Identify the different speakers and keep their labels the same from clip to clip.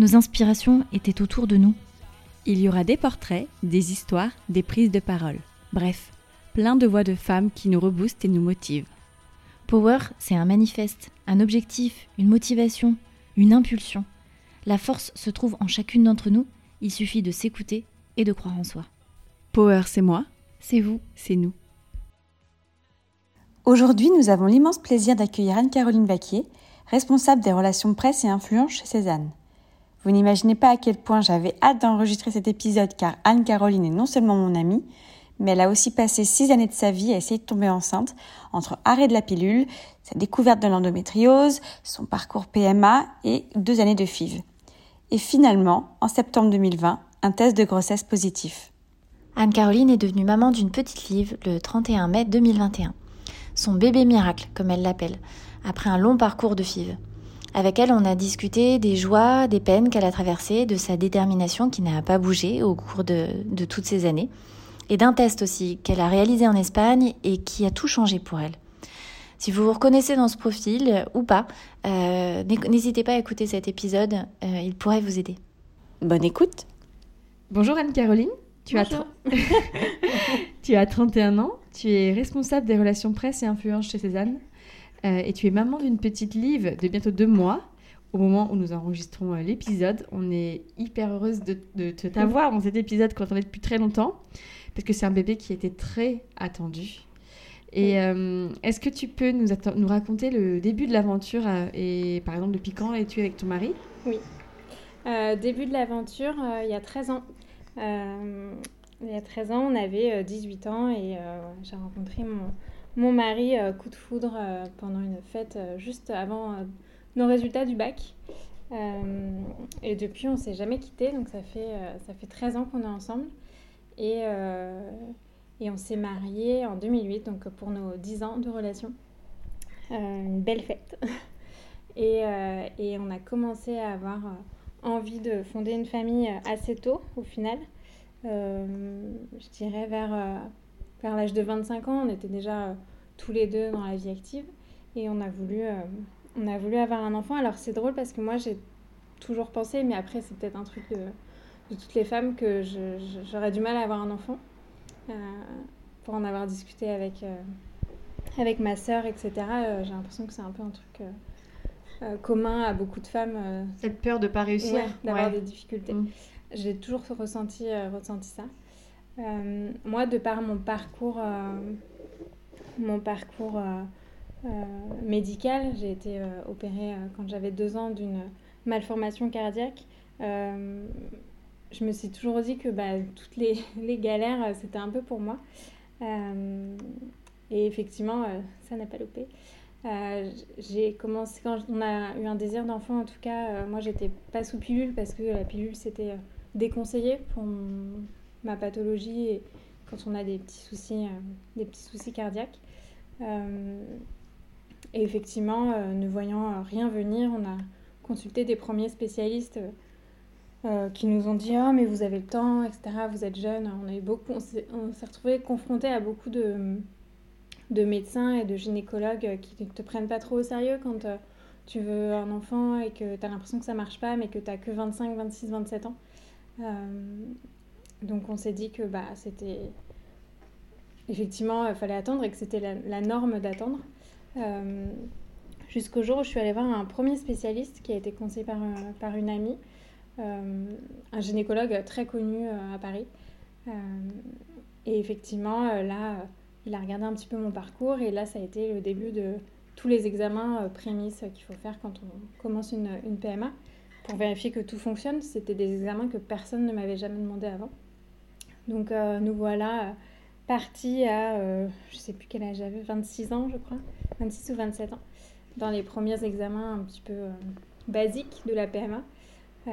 Speaker 1: Nos inspirations étaient autour de nous.
Speaker 2: Il y aura des portraits, des histoires, des prises de parole. Bref, plein de voix de femmes qui nous reboostent et nous motivent.
Speaker 1: Power, c'est un manifeste, un objectif, une motivation, une impulsion. La force se trouve en chacune d'entre nous, il suffit de s'écouter et de croire en soi.
Speaker 2: Power, c'est moi,
Speaker 1: C'est vous.
Speaker 2: c'est nous.
Speaker 3: Aujourd'hui, nous avons l'immense plaisir d'accueillir Anne-Caroline Vaquier, responsable des relations presse et influence chez Cézanne. Vous n'imaginez pas à quel point j'avais hâte d'enregistrer cet épisode car Anne-Caroline est non seulement mon amie, mais elle a aussi passé six années de sa vie à essayer de tomber enceinte entre arrêt de la pilule, sa découverte de l'endométriose, son parcours PMA et deux années de FIV. Et finalement, en septembre 2020, un test de grossesse positif.
Speaker 1: Anne-Caroline est devenue maman d'une petite Liv le 31 mai 2021. Son bébé miracle, comme elle l'appelle, après un long parcours de FIV. Avec elle, on a discuté des joies, des peines qu'elle a traversées, de sa détermination qui n'a pas bougé au cours de, de toutes ces années, et d'un test aussi qu'elle a réalisé en Espagne et qui a tout changé pour elle. Si vous vous reconnaissez dans ce profil ou pas, euh, n'hésitez pas à écouter cet épisode, euh, il pourrait vous aider.
Speaker 3: Bonne écoute
Speaker 2: Bonjour Anne-Caroline, tu, as
Speaker 4: Bonjour.
Speaker 2: tu as 31 ans, tu es responsable des relations presse et influence chez Cézanne euh, et tu es maman d'une petite Liv de bientôt deux mois. Au moment où nous enregistrons euh, l'épisode, on est hyper heureuse de, de te t'avoir dans cet épisode qu'on attendait depuis très longtemps parce que c'est un bébé qui était très attendu. Et euh, est-ce que tu peux nous, raconter le début de l'aventure et par exemple depuis quand es-tu avec ton mari?
Speaker 5: Euh, début de l'aventure, euh, il y a 13 ans. Il y a 13 ans, on avait euh, 18 ans et j'ai rencontré mon, mon mari euh, coup de foudre euh, pendant une fête euh, juste avant nos résultats du bac. Et depuis, on s'est jamais quitté, donc ça fait, ça fait 13 ans qu'on est ensemble. Et, et on s'est mariés en 2008, donc pour nos 10 ans de relation. Une belle fête. Et, et on a commencé à avoir envie de fonder une famille assez tôt, au final. Je dirais vers, vers l'âge de 25 ans, on était déjà tous les deux dans la vie active et on a voulu, euh, on a voulu avoir un enfant. Alors c'est drôle parce que moi j'ai toujours pensé, mais après c'est peut-être un truc de, de toutes les femmes que j'aurais du mal à avoir un enfant. Euh, pour en avoir discuté avec, euh, avec ma sœur, etc., j'ai l'impression que c'est un peu un truc commun à beaucoup de femmes.
Speaker 2: Cette peur de pas réussir
Speaker 5: Ouais, d'avoir
Speaker 2: Ouais.
Speaker 5: des difficultés.
Speaker 2: Mm.
Speaker 5: J'ai toujours ressenti, ressenti ça. Moi, de par mon parcours, mon parcours euh, euh, médical, j'ai été euh, opérée quand j'avais deux ans d'une malformation cardiaque. Je me suis toujours dit que bah, toutes les, les galères, c'était un peu pour moi. Et effectivement, ça n'a pas loupé. J'ai commencé quand on a eu un désir d'enfant en tout cas euh, moi j'étais pas sous pilule parce que la pilule c'était déconseillé pour ma pathologie quand on a des petits soucis euh, cardiaques Euh, et effectivement euh, ne voyant rien venir on a consulté des premiers spécialistes qui nous ont dit oh mais vous avez le temps etc vous êtes jeune on s'est retrouvé confronté à beaucoup de de médecins et de gynécologues qui ne te prennent pas trop au sérieux quand tu veux un enfant et que tu as l'impression que ça marche pas, mais que tu n'as que 25, 26, 27 ans. Donc on s'est dit que bah, c'était effectivement, il fallait attendre et que c'était la, norme d'attendre. Euh, Jusqu'au jour où je suis allée voir un premier spécialiste qui a été conseillé par, euh, une amie, un gynécologue très connu à Paris. et effectivement, là, il a regardé un petit peu mon parcours et là, ça a été le début de tous les examens prémices qu'il faut faire quand on commence une, une PMA pour vérifier que tout fonctionne. C'était des examens que personne ne m'avait jamais demandé avant. Donc nous voilà partie à, euh, je sais plus quel âge j'avais, 26 ans je crois, 26 ou 27 ans, dans les premiers examens un petit peu euh, basiques de la PMA.
Speaker 2: Euh,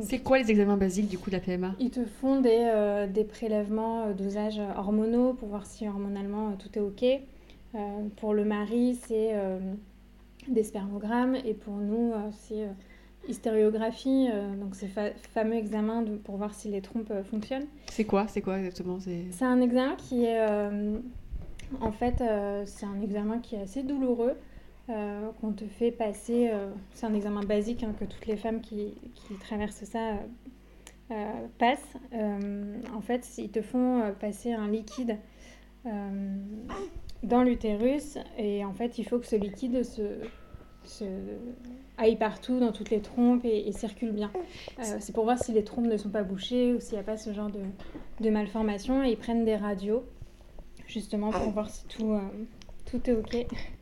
Speaker 2: c'est quoi les examens basiques du coup de la PMA
Speaker 5: Ils te font des, des prélèvements dosages hormonaux pour voir si hormonalement tout est OK. pour le mari, c'est des spermogrammes et pour nous, c'est hystériographie, euh, donc ces fameux examens pour voir si les trompes euh, fonctionnent.
Speaker 2: C'est quoi C'est quoi exactement
Speaker 5: C'est? Un examen qui est, euh, en fait, c'est un examen qui est assez douloureux, qu'on te fait passer. c'est un examen basique hein, que toutes les femmes qui, qui traversent ça passent. en fait, ils te font passer un liquide dans l'utérus et en fait, il faut que ce liquide se se aille partout dans toutes les trompes et, circule bien. Euh, c'est pour voir si les trompes ne sont pas bouchées ou s'il n'y a pas ce genre de, de, malformation. Et ils prennent des radios, justement, pour voir si tout, euh, tout est OK.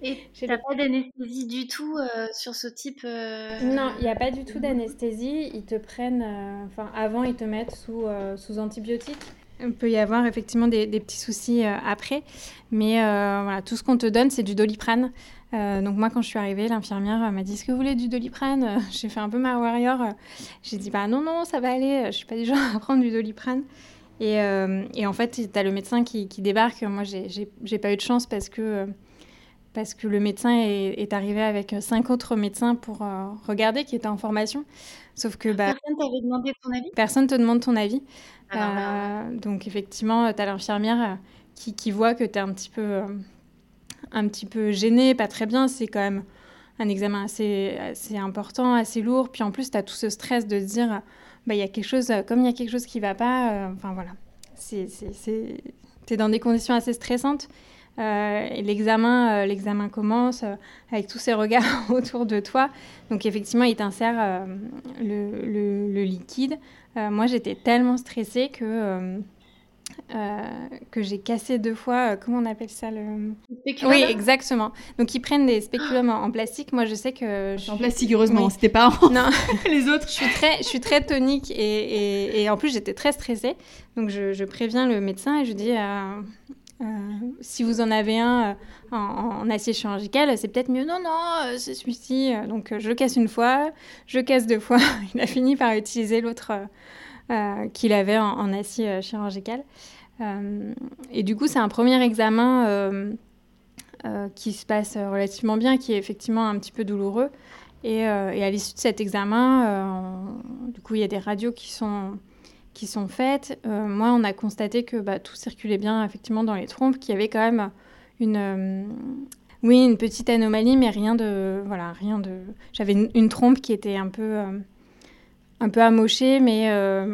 Speaker 1: Et tu n'as pas d'anesthésie du tout euh, sur ce type
Speaker 5: Non, il n'y a pas du tout d'anesthésie. Ils te prennent... Enfin, avant, ils te mettent sous, sous antibiotiques. Il peut y avoir effectivement des, des petits soucis après, mais voilà, tout ce qu'on te donne, c'est du doliprane. Euh, donc moi, quand je suis arrivée, l'infirmière m'a dit Est-ce que vous voulez du doliprane? J'ai fait un peu ma warrior. J'ai dit Bah non, non, ça va aller. Je suis pas du genre à prendre du doliprane. Et, euh, et en fait, tu as le médecin qui, qui débarque. Moi, j'ai pas eu de chance parce que, parce que le médecin est, est arrivé avec cinq autres médecins pour euh, regarder, qui étaient en formation. Sauf que bah,
Speaker 1: personne t'avait demandé ton avis?
Speaker 5: Personne te demande ton avis. Donc effectivement, tu as l'infirmière qui, qui, voit que tu es un petit peu un petit peu gêné, pas très bien. C'est quand même un examen assez, assez important, assez lourd. Puis en plus, tu as tout ce stress de dire, bah, y a quelque chose, comme il y a quelque chose qui va pas, euh, enfin voilà, tu es dans des conditions assez stressantes. Euh, l'examen, euh, l'examen commence avec tous ces regards autour de toi. Donc effectivement, il t'insère le, liquide. moi, j'étais tellement stressée que euh, que j'ai cassé deux fois. Euh, comment on appelle ça le
Speaker 1: spéculum
Speaker 5: Oui, exactement. Donc ils prennent des spéculums en, plastique. Moi, je sais que
Speaker 2: je en plastique heureusement, c'était pas
Speaker 5: non
Speaker 2: les autres.
Speaker 5: Je suis très, je suis très tonique et, et, en plus j'étais très stressée. Donc je, préviens le médecin et je dis. Euh, si vous en avez un en, acier chirurgical, c'est peut-être mieux. Non, non, c'est celui-ci. Donc je casse une fois, je casse deux fois. Il a fini par utiliser l'autre euh, qu'il avait en, acier euh, chirurgical. Euh, et du coup, c'est un premier examen qui se passe relativement bien, qui est effectivement un petit peu douloureux. Et à l'issue de cet examen, du coup, il y a des radios qui sont, qui sont faites. moi, on a constaté que bah, tout circulait bien effectivement dans les trompes, qu'il y avait quand même une, oui, une petite anomalie, mais rien de, voilà, rien de. J'avais une, trompe qui était un peu un peu amoché, mais euh,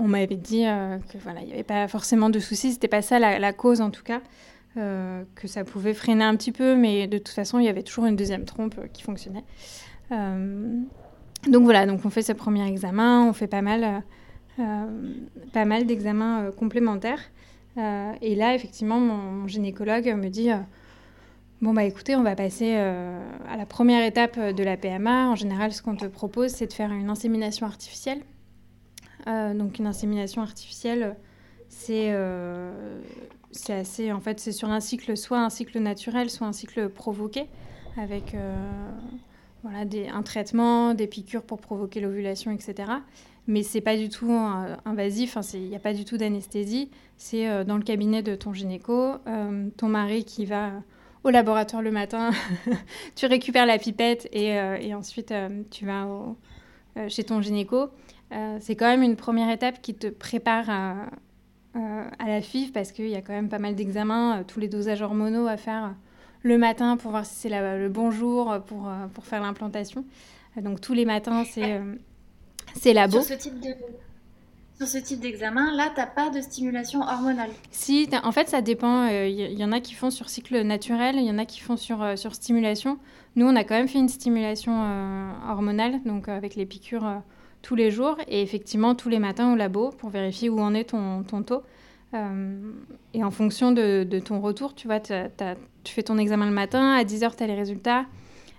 Speaker 5: on m'avait dit euh, que voilà, il n'y avait pas forcément de soucis, c'était pas ça la, cause en tout cas, euh, que ça pouvait freiner un petit peu, mais de toute façon, il y avait toujours une deuxième trompe qui fonctionnait. donc voilà, donc on fait ce premier examen, on fait pas mal, pas mal d'examens complémentaires. et là, effectivement, mon gynécologue me dit Bon, bah écoutez, on va passer euh, à la première étape de la PMA. En général, ce qu'on te propose, c'est de faire une insémination artificielle. Euh, donc, une insémination artificielle, c'est euh, assez. En fait, c'est sur un cycle, soit un cycle naturel, soit un cycle provoqué, avec voilà, des, un traitement, des piqûres pour provoquer l'ovulation, etc. Mais c'est pas du tout invasif, il n'y a pas du tout d'anesthésie. C'est dans le cabinet de ton gynéco, ton mari qui va au laboratoire le matin, tu récupères la pipette et, euh, ensuite euh, tu vas euh, chez ton gynéco. c'est quand même une première étape qui te prépare à, la FIV parce qu'il y a quand même pas mal d'examens, tous les dosages hormonaux à faire le matin pour voir si c'est le bon jour pour faire l'implantation. Donc tous les matins, c'est c'est labo.
Speaker 1: Sur ce type de Sur ce type d'examen, là, tu n'as pas de stimulation hormonale
Speaker 5: Si, en fait, ça dépend. Il euh, y, en a qui font sur cycle naturel, il y en a qui font sur, euh, sur stimulation. Nous, on a quand même fait une stimulation euh, hormonale, donc avec les piqûres tous les jours, et effectivement tous les matins au labo pour vérifier où en est ton, ton taux. et en fonction de, de, ton retour, tu vois, tu fais ton examen le matin, à 10h, tu as les résultats,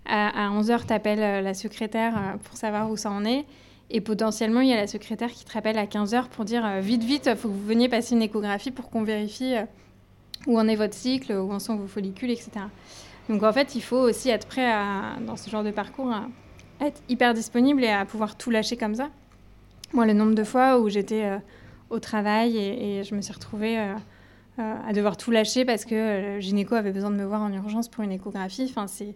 Speaker 5: à, à 11h, tu appelles la secrétaire pour savoir où ça en est. Et potentiellement, il y a la secrétaire qui te rappelle à 15h pour dire euh, vite, vite, faut que vous veniez passer une échographie pour qu'on vérifie euh, où en est votre cycle, où en sont vos follicules, etc. Donc en fait, il faut aussi être prêt dans ce genre de parcours à être hyper disponible et à pouvoir tout lâcher comme ça. Moi, le nombre de fois où j'étais euh, au travail et, je me suis retrouvée à devoir tout lâcher parce que le gynéco avait besoin de me voir en urgence pour une échographie. Enfin, c'est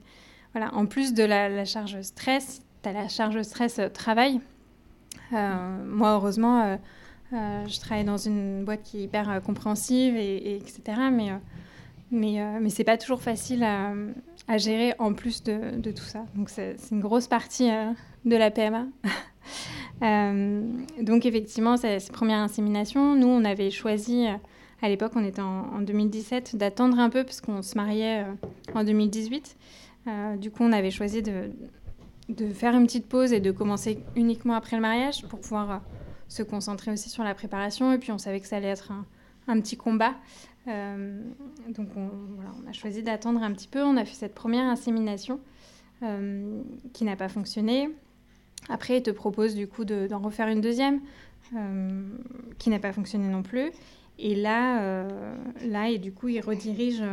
Speaker 5: voilà. En plus de la, la charge stress, tu as la charge stress travail euh, moi, heureusement, euh, euh, je travaille dans une boîte qui est hyper compréhensive, et, etc. Mais, mais, mais c'est pas toujours facile à, gérer en plus de, tout ça. Donc, c'est une grosse partie de la PMA. donc, effectivement, ces premières inséminations, nous, on avait choisi à l'époque, on était en 2017, d'attendre un peu parce qu'on se mariait en 2018. du coup, on avait choisi de, de faire une petite pause et de commencer uniquement après le mariage pour pouvoir euh, se concentrer aussi sur la préparation. Et puis on savait que ça allait être un, petit combat. Euh, donc on, a choisi d'attendre un petit peu. On a fait cette première insémination euh, qui n'a pas fonctionné. Après, il te propose du coup d'en refaire une deuxième qui n'a pas fonctionné non plus. Et là, là et du coup, il redirige,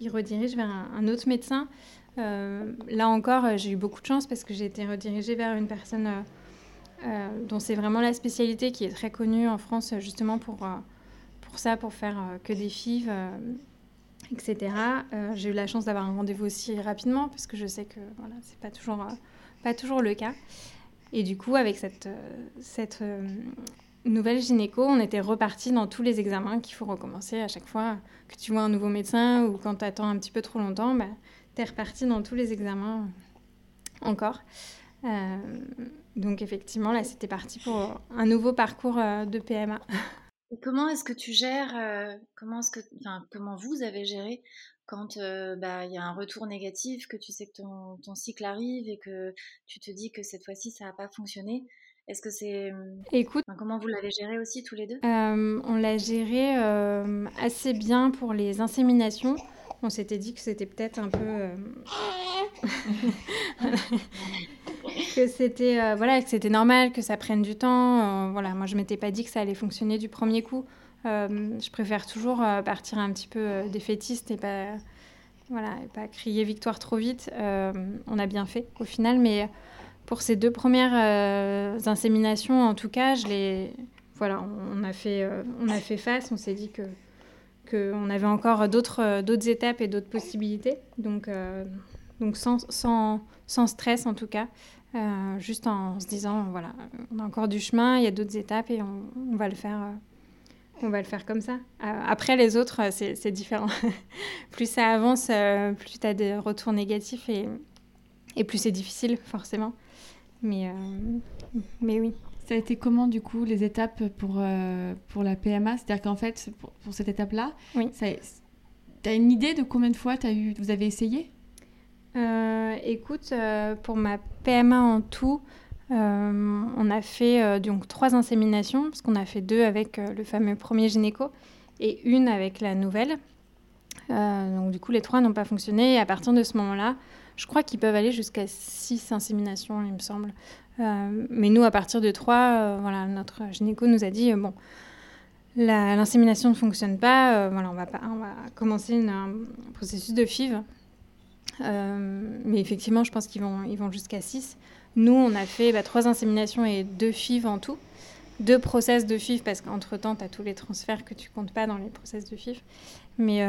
Speaker 5: il redirige vers un autre médecin euh, là encore, euh, j'ai eu beaucoup de chance parce que j'ai été redirigée vers une personne euh, dont c'est vraiment la spécialité qui est très connue en France justement pour, pour ça, pour faire que des fives, etc. j'ai eu la chance d'avoir un rendez-vous aussi rapidement parce que je sais que voilà, c'est pas toujours, pas toujours le cas. Et du coup, avec cette, cette nouvelle gynéco, on était reparti dans tous les examens qu'il faut recommencer à chaque fois que tu vois un nouveau médecin ou quand tu attends un petit peu trop longtemps. Bah, reparti dans tous les examens encore. Euh, donc effectivement, là, c'était parti pour un nouveau parcours euh, de PMA.
Speaker 1: Et comment est-ce que tu gères, euh, comment, est-ce que, comment vous avez géré quand bah, il y a un retour négatif, que tu sais que ton, ton cycle arrive et que tu te dis que cette fois-ci, ça n'a pas fonctionné? Est-ce que c'est.
Speaker 5: Écoute.
Speaker 1: comment vous l'avez géré aussi tous les deux?
Speaker 5: On l'a géré assez bien pour les inséminations on s'était dit que c'était peut-être un peu euh, que c'était euh, voilà que c'était normal que ça prenne du temps. Euh, voilà moi je m'étais pas dit que ça allait fonctionner du premier coup. Je préfère toujours partir un petit peu défaitiste et pas voilà et pas crier victoire trop vite. On a bien fait au final mais pour ces deux premières inséminations en tout cas je les voilà on a fait on a fait face. On s'est dit que qu'on avait encore d'autres, d'autres étapes et d'autres possibilités. Donc, euh, sans, stress en tout cas, euh, juste en se disant, voilà, on a encore du chemin, il y a d'autres étapes et on, va le faire. Euh, on va le faire comme ça. après, les autres, c'est, différent. plus ça avance, plus tu as des retours négatifs et, et plus c'est difficile, forcément. Mais, mais oui.
Speaker 2: Ça a été comment du coup les étapes pour, euh, pour la PMA C'est-à-dire qu'en fait, pour, cette étape-là,
Speaker 5: oui.
Speaker 2: tu as une idée de combien de fois as eu, vous avez essayé?
Speaker 5: Euh, Écoute, euh, pour ma PMA en tout, on a fait donc trois inséminations, parce qu'on a fait deux avec le fameux premier gynéco et une avec la nouvelle. donc du coup, les trois n'ont pas fonctionné et à partir de ce moment-là, je crois qu'ils peuvent aller jusqu'à six inséminations, il me semble. Euh, mais nous, à partir de 3, euh, voilà, notre gynéco nous a dit, euh, bon, l'insémination ne fonctionne pas, voilà, on va, pas, on va commencer un processus de FIV. mais effectivement, je pense qu'ils vont, ils vont jusqu'à 6. Nous, on a fait bah, 3 inséminations et 2 FIV en tout. Deux process de FIV, parce qu'entre-temps, tu as tous les transferts que tu comptes pas dans les process de FIV. Mais,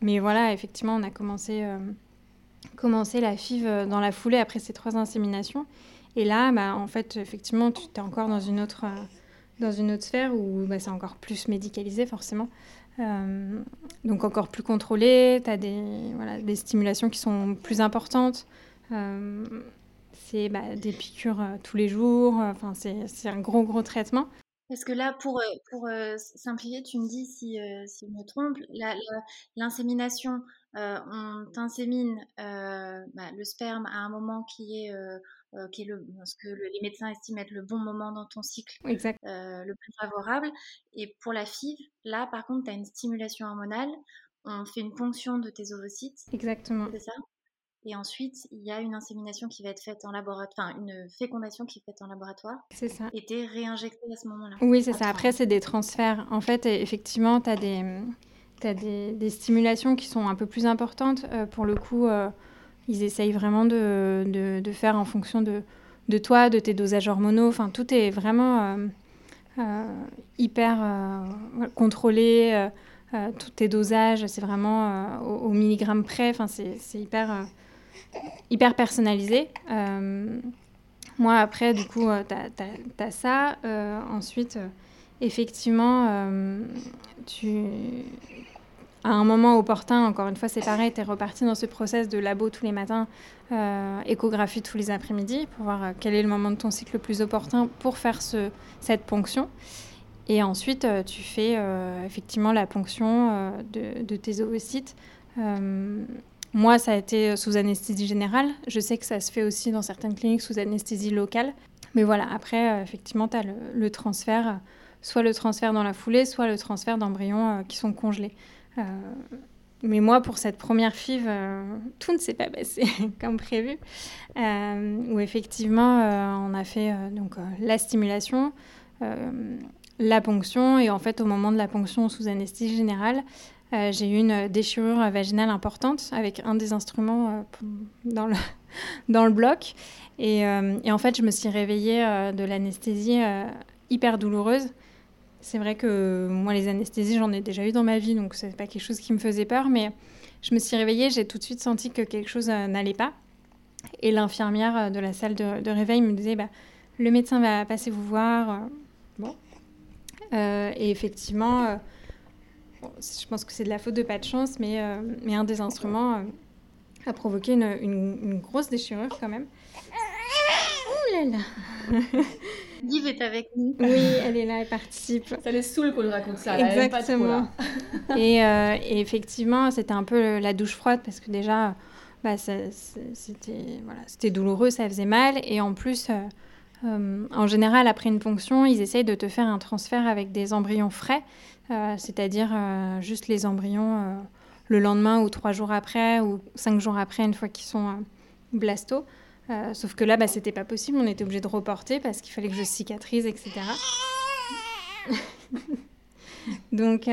Speaker 5: mais voilà, effectivement, on a commencé, commencé la FIV dans la foulée après ces trois inséminations. Et là, bah, en fait, effectivement, tu es encore dans une autre, euh, dans une autre sphère où bah, c'est encore plus médicalisé, forcément. Euh, donc encore plus contrôlé, tu as des, voilà, des stimulations qui sont plus importantes. Euh, c'est bah, des piqûres tous les jours, enfin, c'est un gros, gros traitement.
Speaker 1: Parce que là, pour, pour simplifier, tu me dis si, si je me trompe, l'insémination, on t'insémine bah, le sperme à un moment qui est, qui est le, ce que les médecins estiment être le bon moment dans ton cycle,
Speaker 5: exact.
Speaker 1: le plus favorable. Et pour la FIV, là, par contre, tu as une stimulation hormonale, on fait une ponction de tes ovocytes.
Speaker 5: Exactement.
Speaker 1: C'est ça? Et ensuite, il y a une insémination qui va être faite en laboratoire, enfin une fécondation qui est faite en laboratoire.
Speaker 5: C'est ça.
Speaker 1: Et t'es réinjecté à ce moment-là.
Speaker 5: Oui, c'est ça. Après, c'est des transferts. En fait, effectivement, tu as, des, as des, des, stimulations qui sont un peu plus importantes. Euh, pour le coup, euh, ils essayent vraiment de, de, faire en fonction de, de toi, de tes dosages hormonaux. Enfin, tout est vraiment euh, hyper contrôlé. tous tes dosages, c'est vraiment au, milligramme près. Enfin, c'est hyper hyper personnalisé. Euh, moi, après, du coup, euh, tu as, ça. Euh, ensuite, effectivement, tu à un moment opportun, encore une fois, c'est pareil, tu es reparti dans ce process de labo tous les matins, échographie tous les après-midi, pour voir quel est le moment de ton cycle le plus opportun pour faire ce, cette ponction. Et ensuite, tu fais effectivement la ponction de, tes ovocytes. Moi, ça a été sous anesthésie générale. Je sais que ça se fait aussi dans certaines cliniques sous anesthésie locale. Mais voilà, après, euh, effectivement, tu as le, transfert, soit le transfert dans la foulée, soit le transfert d'embryons euh, qui sont congelés. Euh, mais moi, pour cette première FIV, tout ne s'est pas passé comme prévu. où effectivement, on a fait donc, la stimulation, la ponction, et en fait, au moment de la ponction sous anesthésie générale, euh, j'ai eu une déchirure vaginale importante avec un des instruments euh, dans, le, bloc. Euh, et, en fait, je me suis réveillée de l'anesthésie hyper douloureuse. C'est vrai que moi, les anesthésies, j'en ai déjà eu dans ma vie, donc c'est pas quelque chose qui me faisait peur. Mais je me suis réveillée, j'ai tout de suite senti que quelque chose n'allait pas. Et l'infirmière de la salle de, de réveil me disait bah, Le médecin va passer vous voir. Bon. et effectivement je pense que c'est de la faute de pas de chance, mais, euh, mais un des instruments euh, a provoqué une, une, grosse déchirure quand même. Ouh là là
Speaker 1: Liv est avec nous.
Speaker 5: Oui, elle est là, elle participe.
Speaker 6: Ça les saoule qu'on lui raconte ça.
Speaker 5: Exactement. et, euh, et, effectivement, c'était un peu la douche froide parce que déjà, bah, c'était voilà, douloureux, ça faisait mal. Et en plus, en général, après une ponction, ils essayent de te faire un transfert avec des embryons frais. Euh, c'est-à-dire euh, juste les embryons euh, le lendemain ou trois jours après ou cinq jours après, une fois qu'ils sont blasto. Sauf que là, bah, c'était pas possible, on était obligé de reporter parce qu'il fallait que je cicatrise, etc. donc,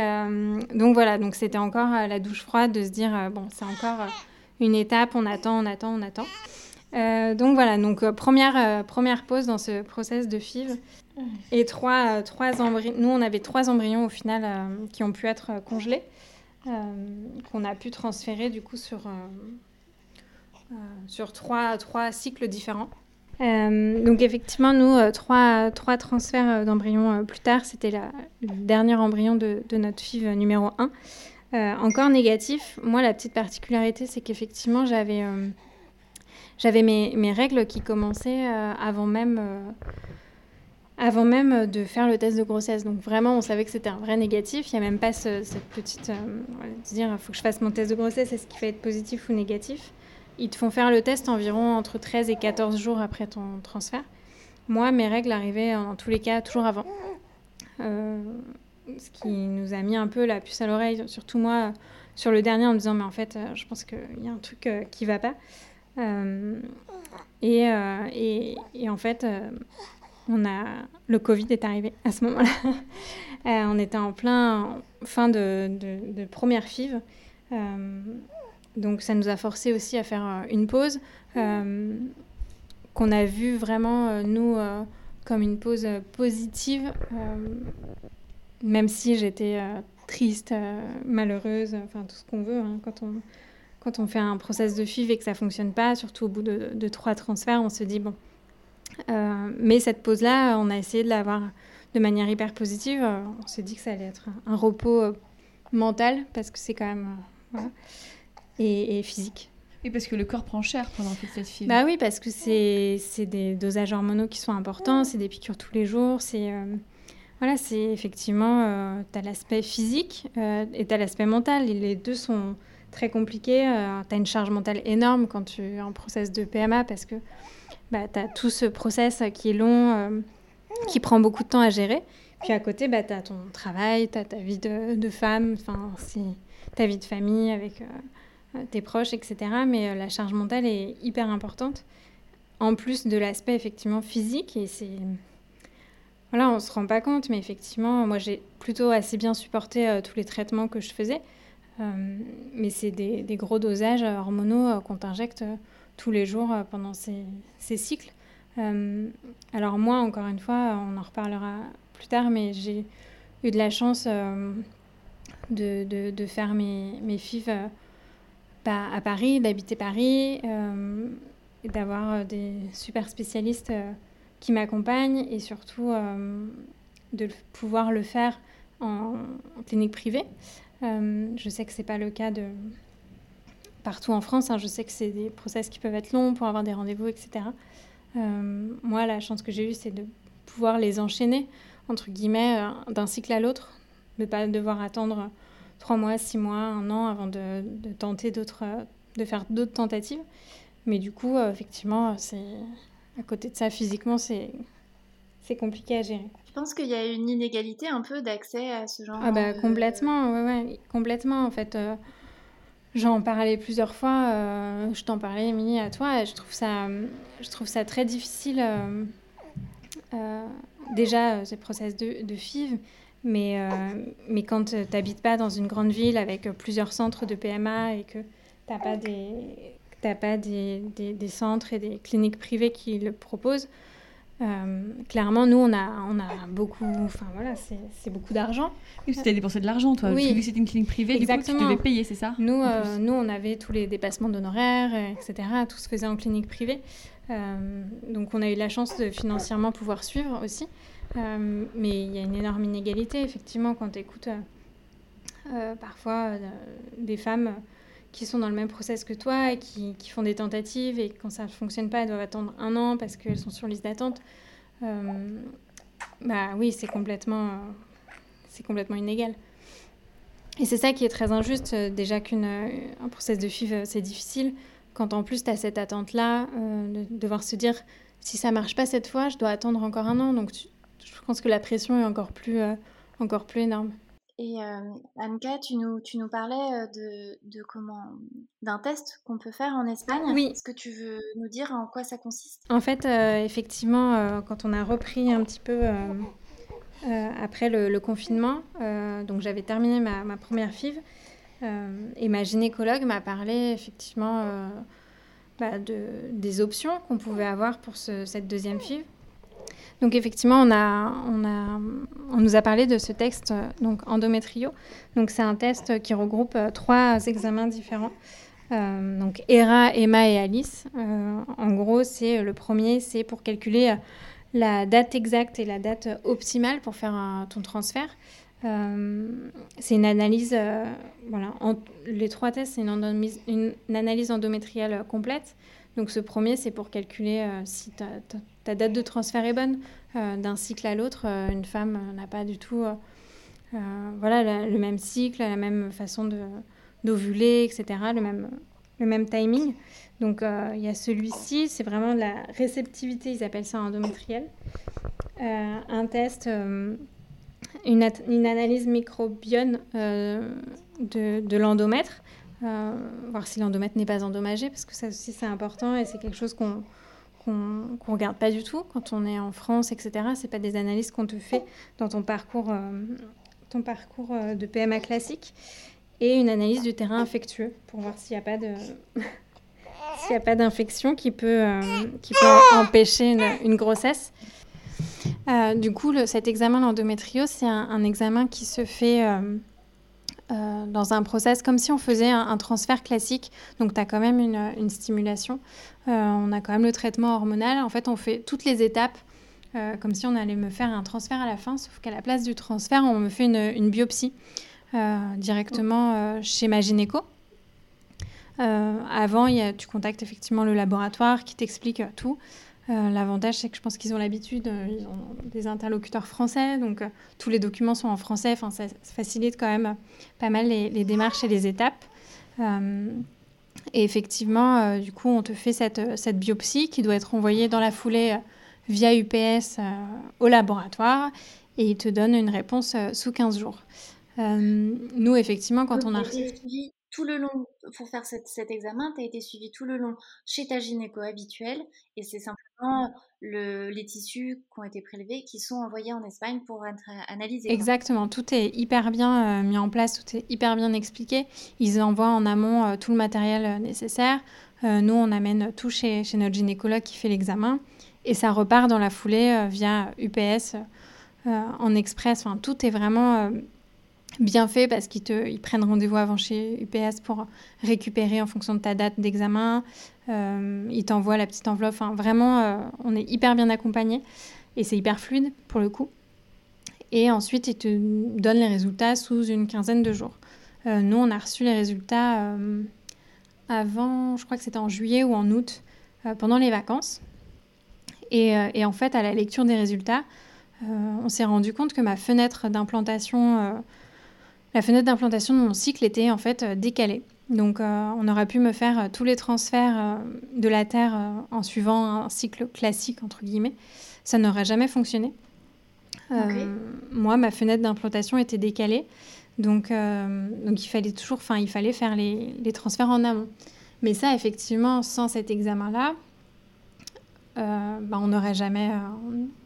Speaker 5: donc voilà, donc c'était encore la douche froide de se dire bon, c'est encore une étape, on attend, on attend, on attend. donc voilà, donc première, première pause dans ce process de FIV. Et trois, euh, trois embryons. Nous, on avait trois embryons au final euh, qui ont pu être euh, congelés, qu'on a pu transférer du coup sur, sur trois, cycles différents. donc effectivement, nous, trois, trois transferts d'embryons plus tard, c'était le dernier embryon de, notre FIV numéro 1. encore négatif. Moi, la petite particularité, c'est qu'effectivement, j'avais mes, règles qui commençaient avant même de faire le test de grossesse. Donc vraiment, on savait que c'était un vrai négatif. Il n'y a même pas cette petite... Euh, dire, il faut que je fasse mon test de grossesse, est-ce qu'il va être positif ou négatif? Ils te font faire le test environ entre 13 et 14 jours après ton transfert. Moi, mes règles arrivaient en tous les cas toujours avant. Euh, ce qui nous a mis un peu la puce à l'oreille, surtout moi, sur le dernier, en me disant, mais en fait, euh, je pense qu'il y a un truc qui ne va pas. Et, et, et, en fait, on a le Covid est arrivé à ce moment-là. Euh, on était en plein fin de, première FIV. Euh, donc ça nous a forcé aussi à faire euh, une pause qu'on a vu vraiment, nous, comme une pause positive, même si j'étais triste, malheureuse, enfin tout ce qu'on veut, hein, quand, on, quand on fait un process de FIV et que ça fonctionne pas, surtout au bout de, de trois transferts, on se dit, bon, euh, mais cette pause-là, on a essayé de l'avoir de manière hyper positive. Euh, on s'est dit que ça allait être un, repos euh, mental, parce que c'est quand même... et, physique.
Speaker 2: Et parce que le corps prend cher pendant toute cette fibre.
Speaker 5: Bah oui, parce que c'est des dosages hormonaux qui sont importants, c'est des piqûres tous les jours, c'est voilà, c'est effectivement, tu as l'aspect physique et tu as l'aspect mental. les deux sont très compliqués. tu as une charge mentale énorme quand tu es en process de PMA parce que bah, tu as tout ce process qui est long, qui prend beaucoup de temps à gérer. Puis à côté, bah, tu as ton travail, tu as ta vie de, de femme, ta vie de famille avec tes proches, etc. Mais la charge mentale est hyper importante en plus de l'aspect effectivement physique. Et c'est. Voilà, on se rend pas compte, mais effectivement, moi j'ai plutôt assez bien supporté euh, tous les traitements que je faisais. Euh, mais c'est des, gros dosages hormonaux euh, qu'on t'injecte tous les jours pendant ces, cycles. alors moi, encore une fois, on en reparlera plus tard, mais j'ai eu de la chance de, faire mes, mes à Paris, d'habiter Paris, d'avoir euh, des super spécialistes euh, qui m'accompagnent et surtout euh, de pouvoir le faire en, clinique privée. je sais que c'est pas le cas de partout en France. Hein. je sais que c'est des process qui peuvent être longs pour avoir des rendez-vous, etc. moi, la chance que j'ai eue, c'est de pouvoir les enchaîner, entre guillemets, d'un cycle à l'autre, de ne pas devoir attendre trois mois, six mois, un an avant de, de tenter d'autres, de faire d'autres tentatives. Mais du coup, euh, effectivement, c'est à côté de ça, physiquement, c'est c'est compliqué à gérer.
Speaker 1: Je pense qu'il y a une inégalité un peu d'accès à ce genre.
Speaker 5: Ah bah complètement, ouais, ouais, complètement en fait. Euh, j'en parlais plusieurs fois. Euh, je t'en parlais, Émilie, à toi. Et je trouve ça, je trouve ça très difficile. déjà, ces process de, de FIV, mais, mais quand tu n'habites pas dans une grande ville avec plusieurs centres de PMA et que tu n'as pas des n'as pas des, des, centres et des cliniques privées qui le proposent. Euh, clairement, nous, on a, on a beaucoup, enfin voilà, c'est beaucoup d'argent.
Speaker 2: Oui, tu as dépensé de l'argent, toi. Oui. Vu que c'était une clinique privée, Exactement. du coup, tu devais payer, c'est ça
Speaker 5: nous, euh, nous, on avait tous les dépassements d'honoraires, etc. Tout se faisait en clinique privée. Euh, donc, on a eu la chance de financièrement pouvoir suivre aussi. Mais il y a une énorme inégalité, effectivement, quand tu écoutes parfois des femmes qui sont dans le même process que toi et qui, font des tentatives et quand ça ne fonctionne pas, elles doivent attendre un an parce qu'elles sont sur liste d'attente. Euh, bah oui, c'est complètement, c'est complètement inégal. Et c'est ça qui est très injuste. Euh, déjà qu'un process de FIV, euh, c'est difficile. Quand en plus tu as cette attente-là, de devoir se dire si ça marche pas cette fois, je dois attendre encore un an. Donc pense que la pression est encore plus, encore plus énorme.
Speaker 1: Et euh, Anka, tu nous, tu nous parlais euh, de, de comment d'un test qu'on peut faire en Espagne.
Speaker 5: Oui.
Speaker 1: Est-ce que tu veux nous dire en quoi ça consiste?
Speaker 5: En fait, euh, effectivement, quand on a repris un petit peu après le, confinement, donc j'avais terminé ma, ma première FIV, et ma gynécologue m'a parlé effectivement bah, de, des options qu'on pouvait avoir pour ce, cette deuxième FIV. Donc effectivement, on, a, on, a, on nous a parlé de ce texte, donc endométrio. Donc c'est un test qui regroupe euh, trois examens différents. Euh, donc ERA, Emma et Alice. Euh, en gros, c'est le premier, c'est pour calculer la date exacte et la date optimale pour faire ton transfert. c'est une analyse, voilà, les trois tests, c'est une, une, analyse endométriale complète. Donc ce premier, c'est pour calculer si ta, ta date de transfert est bonne. Euh, d'un cycle à l'autre, euh, une femme n'a pas du tout euh, voilà, le même cycle, la même façon d'ovuler, etc., le même, le même timing. Donc il y a celui-ci, c'est vraiment la réceptivité, ils appellent ça endométrielle. un test, une, analyse microbienne de, de l'endomètre, voir si l'endomètre n'est pas endommagé, parce que ça aussi c'est important et c'est quelque chose qu'on qu'on ne regarde pas du tout quand on est en France, etc. C'est pas des analyses qu'on te fait dans ton parcours, euh, ton parcours euh, de PMA classique. Et une analyse du terrain infectieux pour voir s'il n'y a pas d'infection qui peut euh, qui peut empêcher une, grossesse. du coup, cet examen d'endométrio, c'est un, examen qui se fait dans un process comme si on faisait un, transfert classique. Donc, tu as quand même une, stimulation. Euh, on a quand même le traitement hormonal. En fait, on fait toutes les étapes euh, comme si on allait me faire un transfert à la fin, sauf qu'à la place du transfert, on me fait une, biopsie euh, directement chez ma gynéco. avant, tu contactes effectivement le laboratoire qui t'explique tout. L'avantage, c'est que je pense qu'ils ont l'habitude, ils ont des interlocuteurs français, donc tous les documents sont en français. Enfin, ça, facilite quand même pas mal les, démarches et les étapes. et effectivement, du coup, on te fait cette, cette, biopsie qui doit être envoyée dans la foulée via UPS au laboratoire et ils te donnent une réponse sous 15 jours. nous, effectivement, quand on a
Speaker 1: tout le long, pour faire cet examen, tu as été suivi tout le long chez ta gynéco habituelle et c'est simplement le, les tissus qui ont été prélevés qui sont envoyés en Espagne pour être analysés.
Speaker 5: Exactement, tout est hyper bien euh, mis en place, tout est hyper bien expliqué. Ils envoient en amont euh, tout le matériel euh, nécessaire. nous, on amène tout chez, notre gynécologue qui fait l'examen et ça repart dans la foulée via UPS en express. Enfin, tout est vraiment bien fait parce qu'ils prennent rendez-vous avant chez UPS pour récupérer en fonction de ta date d'examen. Euh, ils t'envoient la petite enveloppe. Vraiment, euh, on est hyper bien accompagné et c'est hyper fluide pour le coup. Et ensuite, ils te donnent les résultats sous une quinzaine de jours. Euh, nous, on a reçu les résultats avant, je crois que c'était en juillet ou en août, pendant les vacances. Et, en fait, à la lecture des résultats, on s'est rendu compte que ma fenêtre d'implantation la fenêtre d'implantation de mon cycle était en fait euh, décalée. Donc euh, on aurait pu me faire euh, tous les transferts de la Terre en suivant un cycle classique, entre guillemets. Ça n'aurait jamais fonctionné. moi, ma fenêtre d'implantation était décalée. Donc, donc il fallait toujours, enfin, il fallait faire les, les, transferts en amont. Mais ça, effectivement, sans cet examen-là, bah, on n'aurait jamais,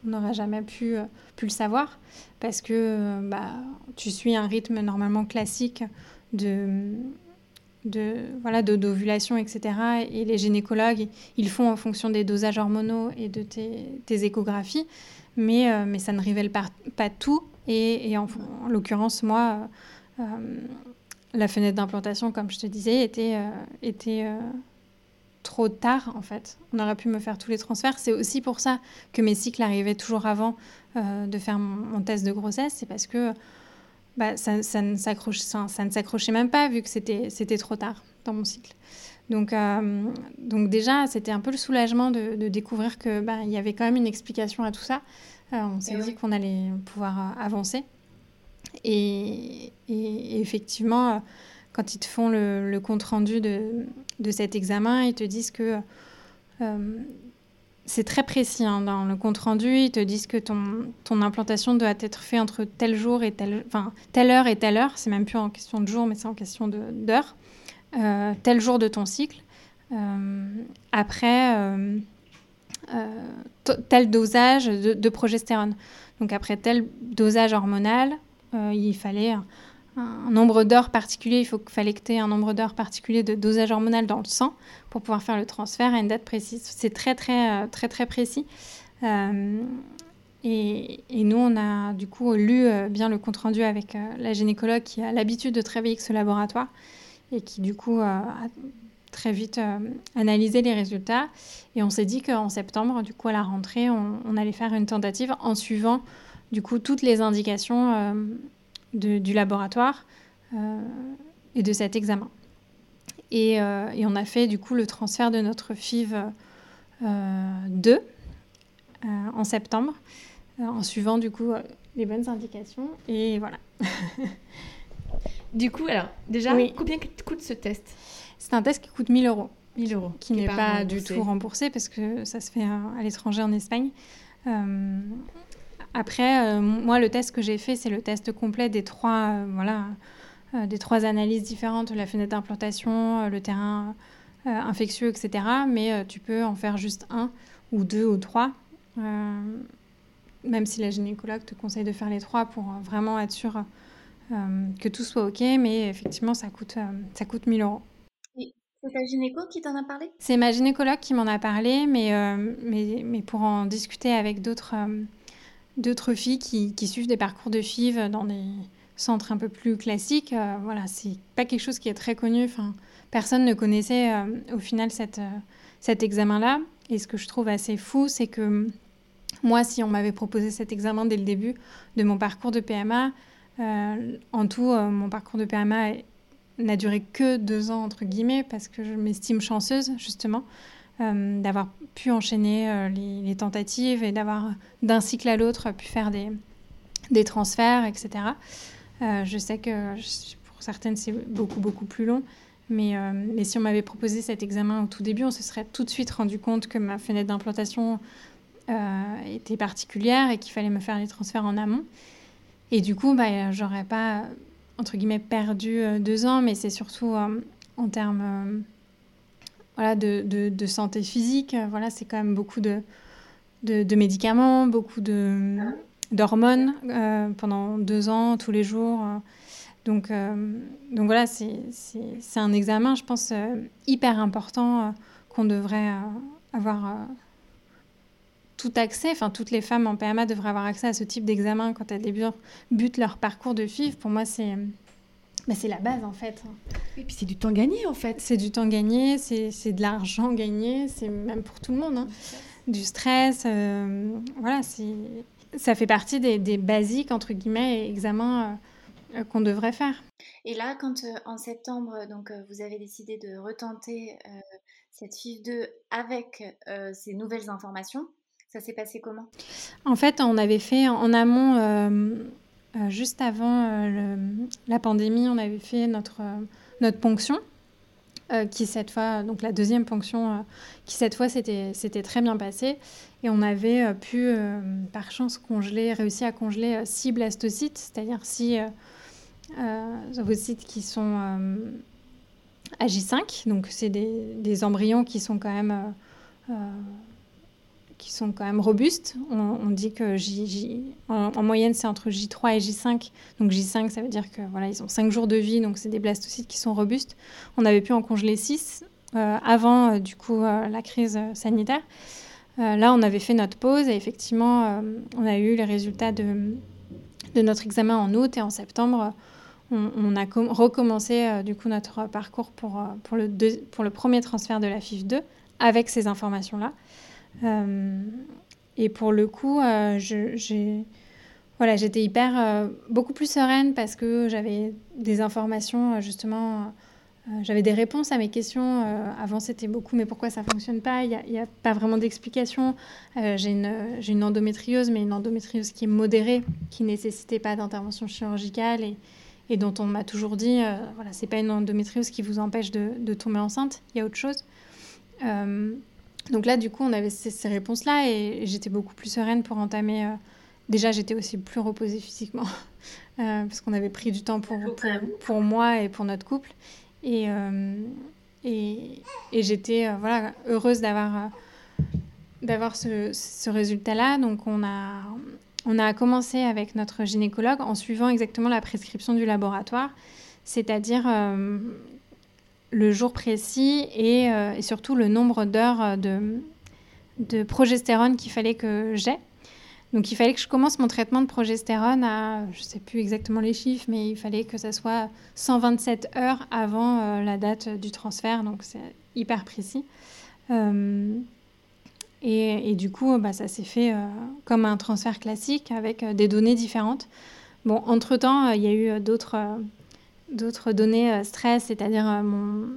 Speaker 5: on jamais pu, pu le savoir parce que bah, tu suis un rythme normalement classique de, de voilà d'ovulation, etc. Et les gynécologues, ils font en fonction des dosages hormonaux et de tes, échographies, mais, euh, ça ne révèle pas, tout. Et, en, l'occurrence, moi, euh, la fenêtre d'implantation, comme je te disais, euh, était trop tard, en fait. On aurait pu me faire tous les transferts. C'est aussi pour ça que mes cycles arrivaient toujours avant euh, de faire mon, test de grossesse. C'est parce que bah, ça, ne s'accrochait même pas, vu que c'était trop tard dans mon cycle. Donc, euh, donc déjà, c'était un peu le soulagement de, découvrir qu'il bah, y avait quand même une explication à tout ça. Euh, on s'est dit qu'on allait pouvoir avancer. Et, et effectivement quand ils te font le, compte-rendu de, de, cet examen, ils te disent que euh, c'est très précis. Hein, dans le compte-rendu, ils te disent que ton, ton implantation doit être faite entre tel jour et telle, enfin, telle heure et telle heure. C'est même plus en question de jour, mais c'est en question d'heure. Euh, tel jour de ton cycle. Euh, après, tel dosage de, progestérone. Donc après tel dosage hormonal, il fallait un nombre d'heures particulier, il faut, fallait que tu aies un nombre d'heures particulier de dosage hormonal dans le sang pour pouvoir faire le transfert à une date précise. C'est très, très, euh, très, très précis. Euh, et, nous, on a du coup lu euh, bien le compte-rendu avec la gynécologue qui a l'habitude de travailler avec ce laboratoire et qui du coup a très vite analysé les résultats. Et on s'est dit qu'en septembre, du coup à la rentrée, on, on, allait faire une tentative en suivant du coup toutes les indications du laboratoire euh, et de cet examen. Euh, et, on a fait du coup le transfert de notre FIV 2 euh, en septembre, en suivant du coup les bonnes indications. Et voilà.
Speaker 2: du coup, alors déjà, combien coûte ce test?
Speaker 5: C'est un test qui coûte 1000 euros.
Speaker 2: 1000 euros.
Speaker 5: Qui, n'est pas, du tout remboursé parce que ça se fait à, l'étranger en Espagne. Après, euh, moi, le test que j'ai fait, c'est le test complet des trois, euh, voilà, euh, des trois analyses différentes, la fenêtre d'implantation, le terrain infectieux, etc. Mais tu peux en faire juste un ou deux ou trois, même si la gynécologue te conseille de faire les trois pour vraiment être sûr que tout soit OK. Mais effectivement, ça coûte, ça coûte 1000 euros.
Speaker 1: C'est ta gynéco qui t'en a parlé?
Speaker 5: C'est ma gynécologue qui m'en a parlé, mais, mais, mais, pour en discuter avec d'autres d'autres filles qui, suivent des parcours de FIV dans des centres un peu plus classiques. Euh, voilà, c'est pas quelque chose qui est très connu. Enfin, personne ne connaissait euh, au final euh, cet examen-là. Et ce que je trouve assez fou, c'est que moi, si on m'avait proposé cet examen dès le début de mon parcours de PMA, en tout, mon parcours de PMA n'a duré que deux ans, entre guillemets, parce que je m'estime chanceuse, justement. D'avoir pu enchaîner les, tentatives et d'avoir d'un cycle à l'autre pu faire des, des transferts, etc. je sais que pour certaines, c'est beaucoup, beaucoup plus long. Mais, mais, si on m'avait proposé cet examen au tout début, on se serait tout de suite rendu compte que ma fenêtre d'implantation était particulière et qu'il fallait me faire les transferts en amont. Et du coup, bah, j'aurais pas, entre guillemets, perdu euh, deux ans, mais c'est surtout euh, en termes euh, voilà, de, de, santé physique. Voilà, c'est quand même beaucoup de, de, médicaments, beaucoup de, d'hormones pendant deux ans, tous les jours. Donc, donc voilà, c'est, c'est, un examen, je pense, hyper important qu'on devrait avoir tout accès, enfin toutes les femmes en PMA devraient avoir accès à ce type d'examen quand elles débutent leur parcours de FIV. Pour moi, c'est bah, c'est la base en fait.
Speaker 2: Et puis c'est du temps gagné en fait.
Speaker 5: C'est du temps gagné, c'est de l'argent gagné, c'est même pour tout le monde. Hein. Du stress, euh, voilà, ça fait partie des, des, basiques entre guillemets examens euh, qu'on devrait faire.
Speaker 1: Et là, quand euh, en septembre, donc vous avez décidé de retenter cette FIV 2 avec ces nouvelles informations, ça s'est passé comment?
Speaker 5: En fait, on avait fait en amont, euh, euh, juste avant euh, la pandémie, on avait fait notre, notre ponction. qui cette fois, donc la deuxième ponction, qui cette fois s'était très bien passée. Et on avait pu, par chance, congeler, réussir à congeler six blastocytes, c'est-à-dire six ovocytes qui sont à J5. Donc, c'est des, des, embryons qui sont quand même qui sont quand même robustes. On, dit que J, en, moyenne, c'est entre J3 et J5. Donc J5, ça veut dire que voilà, ils ont 5 jours de vie, donc c'est des blastocytes qui sont robustes. On avait pu en congeler 6 euh, avant euh, du coup euh, la crise sanitaire. là, on avait fait notre pause et effectivement, on a eu les résultats de, de, notre examen en août et en septembre. On, a recommencé du coup notre parcours pour, pour, le pour le premier transfert de la FIF 2 avec ces informations-là. Euh, et pour le coup, euh, j'ai voilà, j'étais hyper euh, beaucoup plus sereine parce que j'avais des informations justement. j'avais des réponses à mes questions. avant, c'était beaucoup, mais pourquoi ça fonctionne pas? Il n'y a, pas vraiment d'explication. j'ai une, une, endométriose, mais une endométriose qui est modérée, qui nécessitait pas d'intervention chirurgicale et, et, dont on m'a toujours dit, voilà, c'est pas une endométriose qui vous empêche de, de tomber enceinte. Il y a autre chose. Donc là, du coup, on avait ces, réponses-là et j'étais beaucoup plus sereine pour entamer. Euh, déjà, j'étais aussi plus reposée physiquement euh, parce qu'on avait pris du temps pour, pour, moi et pour notre couple. Et, euh, et, et j'étais voilà, heureuse d'avoir d'avoir ce, ce résultat-là. Donc, on a, on a commencé avec notre gynécologue en suivant exactement la prescription du laboratoire, c'est-à-dire le jour précis euh, et, surtout le nombre d'heures euh, de, de, progestérone qu'il fallait que j'ai. Donc il fallait que je commence mon traitement de progestérone à, je ne sais plus exactement les chiffres, mais il fallait que ça soit 127 heures avant euh, la date du transfert, donc c'est hyper précis. et, du coup, bah, ça s'est fait comme un transfert classique avec des données différentes. Bon, entre-temps, il y a eu d'autres d'autres données euh, stress, c'est-à-dire euh, mon,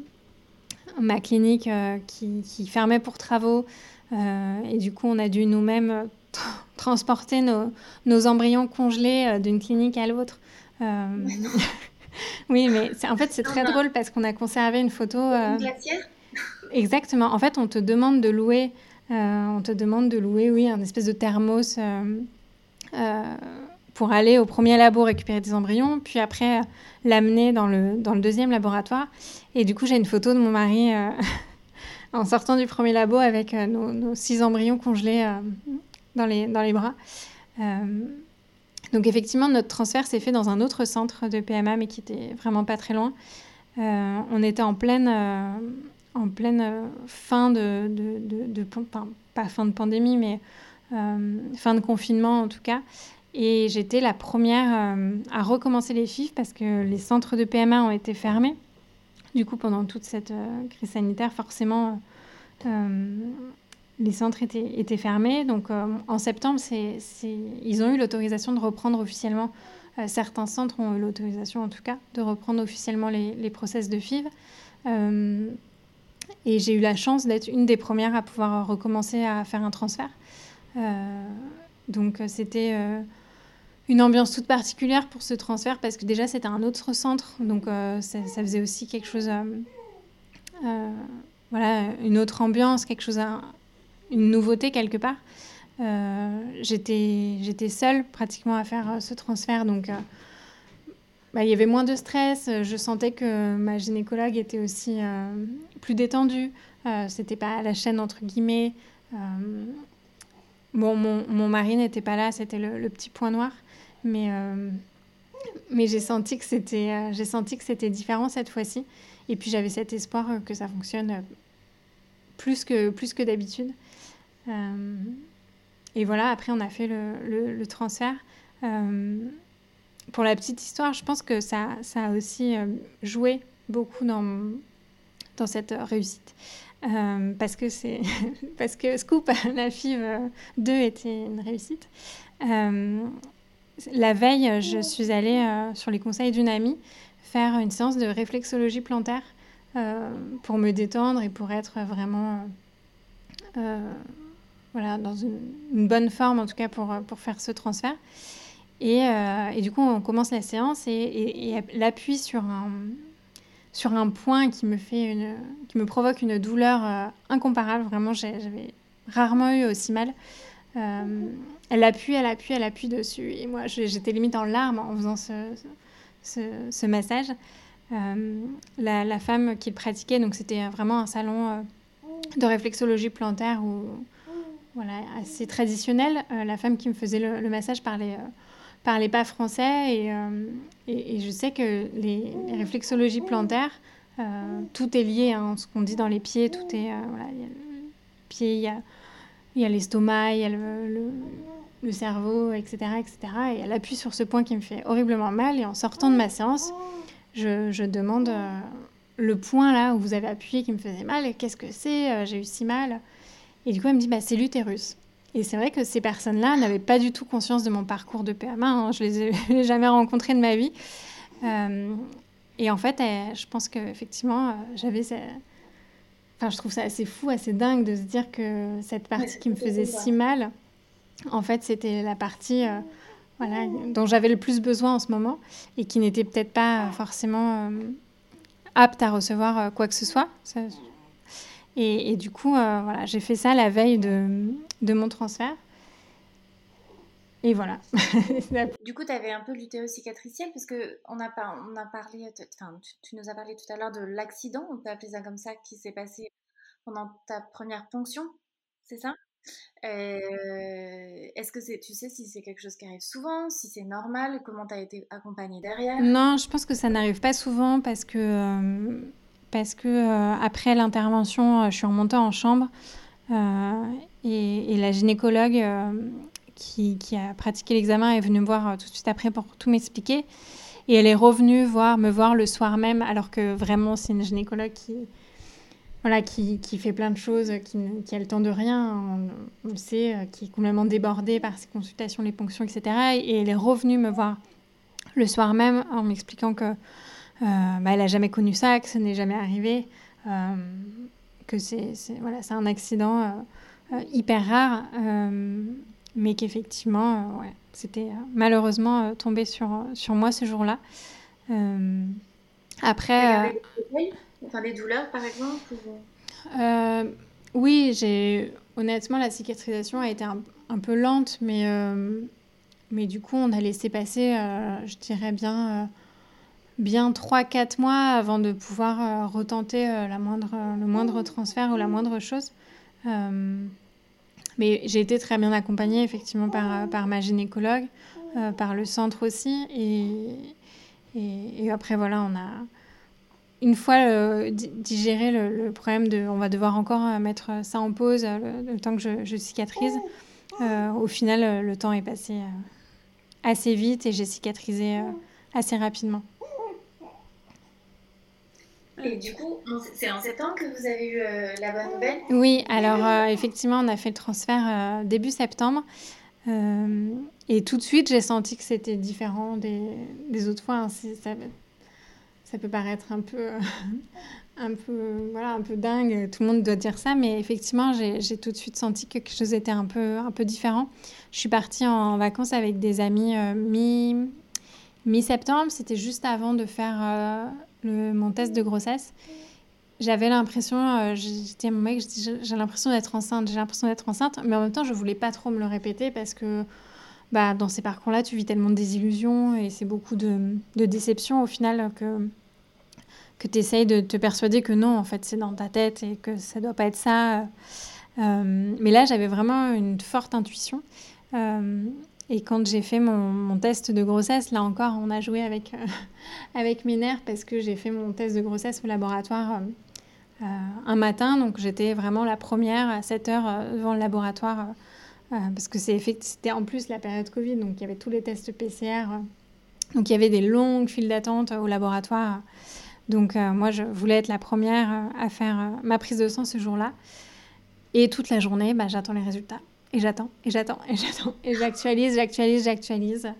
Speaker 5: ma clinique euh, qui, qui, fermait pour travaux. et du coup, on a dû nous-mêmes transporter nos, nos, embryons congelés d'une clinique à l'autre. oui, mais en fait, c'est très drôle parce qu'on a conservé une photo.
Speaker 1: Une glacière?
Speaker 5: Exactement. En fait, on te demande de louer, on te demande de louer, oui, un espèce de thermos pour aller au premier labo récupérer des embryons, puis après l'amener dans le, dans le deuxième laboratoire. Et du coup, j'ai une photo de mon mari euh, en sortant du premier labo avec euh, nos, six embryons congelés euh, dans, les, dans les bras. donc effectivement, notre transfert s'est fait dans un autre centre de PMA, mais qui était vraiment pas très loin. on était en pleine, en pleine fin de, de, pas fin de pandémie, mais fin de confinement en tout cas. Et j'étais la première euh, à recommencer les FIF parce que les centres de PMA ont été fermés. Du coup, pendant toute cette euh, crise sanitaire, forcément, euh, les centres étaient, fermés. Donc, en septembre, ils ont eu l'autorisation de reprendre officiellement. certains centres ont eu l'autorisation, en tout cas, de reprendre officiellement les process de FIV. et j'ai eu la chance d'être une des premières à pouvoir recommencer à faire un transfert. donc c'était une ambiance toute particulière pour ce transfert parce que déjà c'était un autre centre, donc ça, ça, faisait aussi quelque chose, voilà, une autre ambiance, quelque chose, une nouveauté quelque part. Euh, j'étais seule pratiquement à faire euh, ce transfert, donc euh, bah, il y avait moins de stress. Je sentais que ma gynécologue était aussi plus détendue. C'était pas à la chaîne entre guillemets. bon, mon, mon mari n'était pas là, c'était le, petit point noir, mais mais j'ai senti que c'était j'ai senti que c'était différent cette fois-ci. Et puis j'avais cet espoir que ça fonctionne plus que plus que d'habitude. Et voilà, après, on a fait le, transfert. Euh, pour la petite histoire, je pense que ça, ça a aussi euh, joué beaucoup dans, dans cette réussite. Euh, parce que c'est parce que Scoop, la FIV 2 était une réussite. La veille, je suis allée, sur les conseils d'une amie, faire une séance de réflexologie plantaire pour me détendre et pour être vraiment voilà, dans une, bonne forme en tout cas pour, pour faire ce transfert. Et, euh, et, du coup, on commence la séance et, et, l'appui sur un, sur un point qui me, fait une, qui me provoque une douleur euh, incomparable. Vraiment, j'avais rarement eu aussi mal. Euh, elle appuie, elle appuie, elle appuie dessus. Et moi, j'étais limite en larmes en faisant ce, ce, massage. La, la, femme qui le pratiquait, donc c'était vraiment un salon de réflexologie plantaire où voilà, assez traditionnel. Euh, la femme qui me faisait le, massage parlait, euh, parlait pas français euh, et, et, je sais que les, réflexologies plantaires, tout est lié, hein, ce qu'on dit dans les pieds, tout est, voilà, le il y a l'estomac, il y a le, cerveau, etc., etc. Et elle appuie sur ce point qui me fait horriblement mal et en sortant de ma séance, je, demande le point là où vous avez appuyé qui me faisait mal, qu'est-ce que c'est J'ai eu si mal? Et du coup, elle me dit, bah, c'est l'utérus. Et c'est vrai que ces personnes-là n'avaient pas du tout conscience de mon parcours de PMA. Hein. Je les ai jamais rencontrées de ma vie. Euh, et en fait, je pense qu'effectivement, euh, j'avais... Enfin, je trouve ça assez fou, assez dingue de se dire que cette partie qui me faisait si mal, en fait, c'était la partie euh, voilà, dont j'avais le plus besoin en ce moment et qui n'était peut-être pas forcément apte à recevoir quoi que ce soit. Ça, et, du coup, euh, voilà, j'ai fait ça la veille de, de mon transfert. Et voilà.
Speaker 1: du coup, tu avais un peu l'utérus cicatriciel parce que on a, on a parlé, enfin, tu, nous as parlé tout à l'heure de l'accident, on peut appeler ça comme ça, qui s'est passé pendant ta première ponction, c'est ça? Euh, Est-ce que c'est, tu sais si c'est quelque chose qui arrive souvent, si c'est normal, comment tu as été accompagnée derrière?
Speaker 5: Non, je pense que ça n'arrive pas souvent parce que euh, parce que euh, après l'intervention, je suis remontée en chambre et, la gynécologue qui, a pratiqué l'examen est venue me voir tout de suite après pour tout m'expliquer. Et elle est revenue voir, me voir le soir même, alors que vraiment c'est une gynécologue qui, voilà, qui, qui, fait plein de choses, qui, a le temps de rien, on, le sait, qui est complètement débordée par ses consultations, les ponctions, etc. Et elle est revenue me voir le soir même en m'expliquant que euh, bah, elle n'a jamais connu ça, que ce n'est jamais arrivé, euh, que c'est voilà, un accident euh, hyper rare, mais qu'effectivement, ouais, c'était malheureusement tombé sur, sur moi ce jour-là. après.
Speaker 1: Enfin, des douleurs, par exemple
Speaker 5: Oui, j'ai honnêtement, la cicatrisation a été un, un peu lente, mais, mais du coup, on a laissé passer, je dirais bien, bien 3-4 mois avant de pouvoir euh, retenter euh, la moindre, le moindre transfert ou la moindre chose. Euh, mais j'ai été très bien accompagnée effectivement par, par ma gynécologue, par le centre aussi. Et, et, après, voilà, on a une fois digéré le, problème de on va devoir encore mettre ça en pause le, temps que je cicatrise. au final, le temps est passé assez vite et j'ai cicatrisé assez rapidement.
Speaker 1: Et du coup, c'est en septembre que vous avez eu euh, la bonne nouvelle?
Speaker 5: Oui, alors euh, effectivement, on a fait le transfert euh, début septembre. et tout de suite, j'ai senti que c'était différent des, autres fois. Hein. Ça, peut paraître un peu, un peu, voilà, un peu dingue. Tout le monde doit dire ça, mais effectivement, j'ai tout de suite senti que quelque chose était un peu, un peu différent. Je suis partie en vacances avec des amis mi mi-septembre. C'était juste avant de faire mon test de grossesse j'avais l'impression, euh, j'étais à mon mec, j'ai l'impression d'être enceinte, j'ai l'impression d'être enceinte, mais en même temps, je voulais pas trop me le répéter parce que bah, dans ces parcours-là, tu vis tellement de désillusions et c'est beaucoup de, de déceptions au final que, que tu essayes de te persuader que non, en fait, c'est dans ta tête et que ça doit pas être ça. Euh, mais là, j'avais vraiment une forte intuition. Euh, et quand j'ai fait mon, test de grossesse, là encore, on a joué avec, mes nerfs parce que j'ai fait mon test de grossesse au laboratoire euh, un matin. Donc j'étais vraiment la première à 7 heures euh, devant le laboratoire euh, parce que c'était en plus la période Covid, donc il y avait tous les tests PCR. donc il y avait des longues files d'attente au laboratoire. Donc moi, je voulais être la première à faire ma prise de sang ce jour-là. Et toute la journée, bah, j'attends les résultats. Et j'attends, et j'attends, et j'attends. Et j'actualise, j'actualise, j'actualise.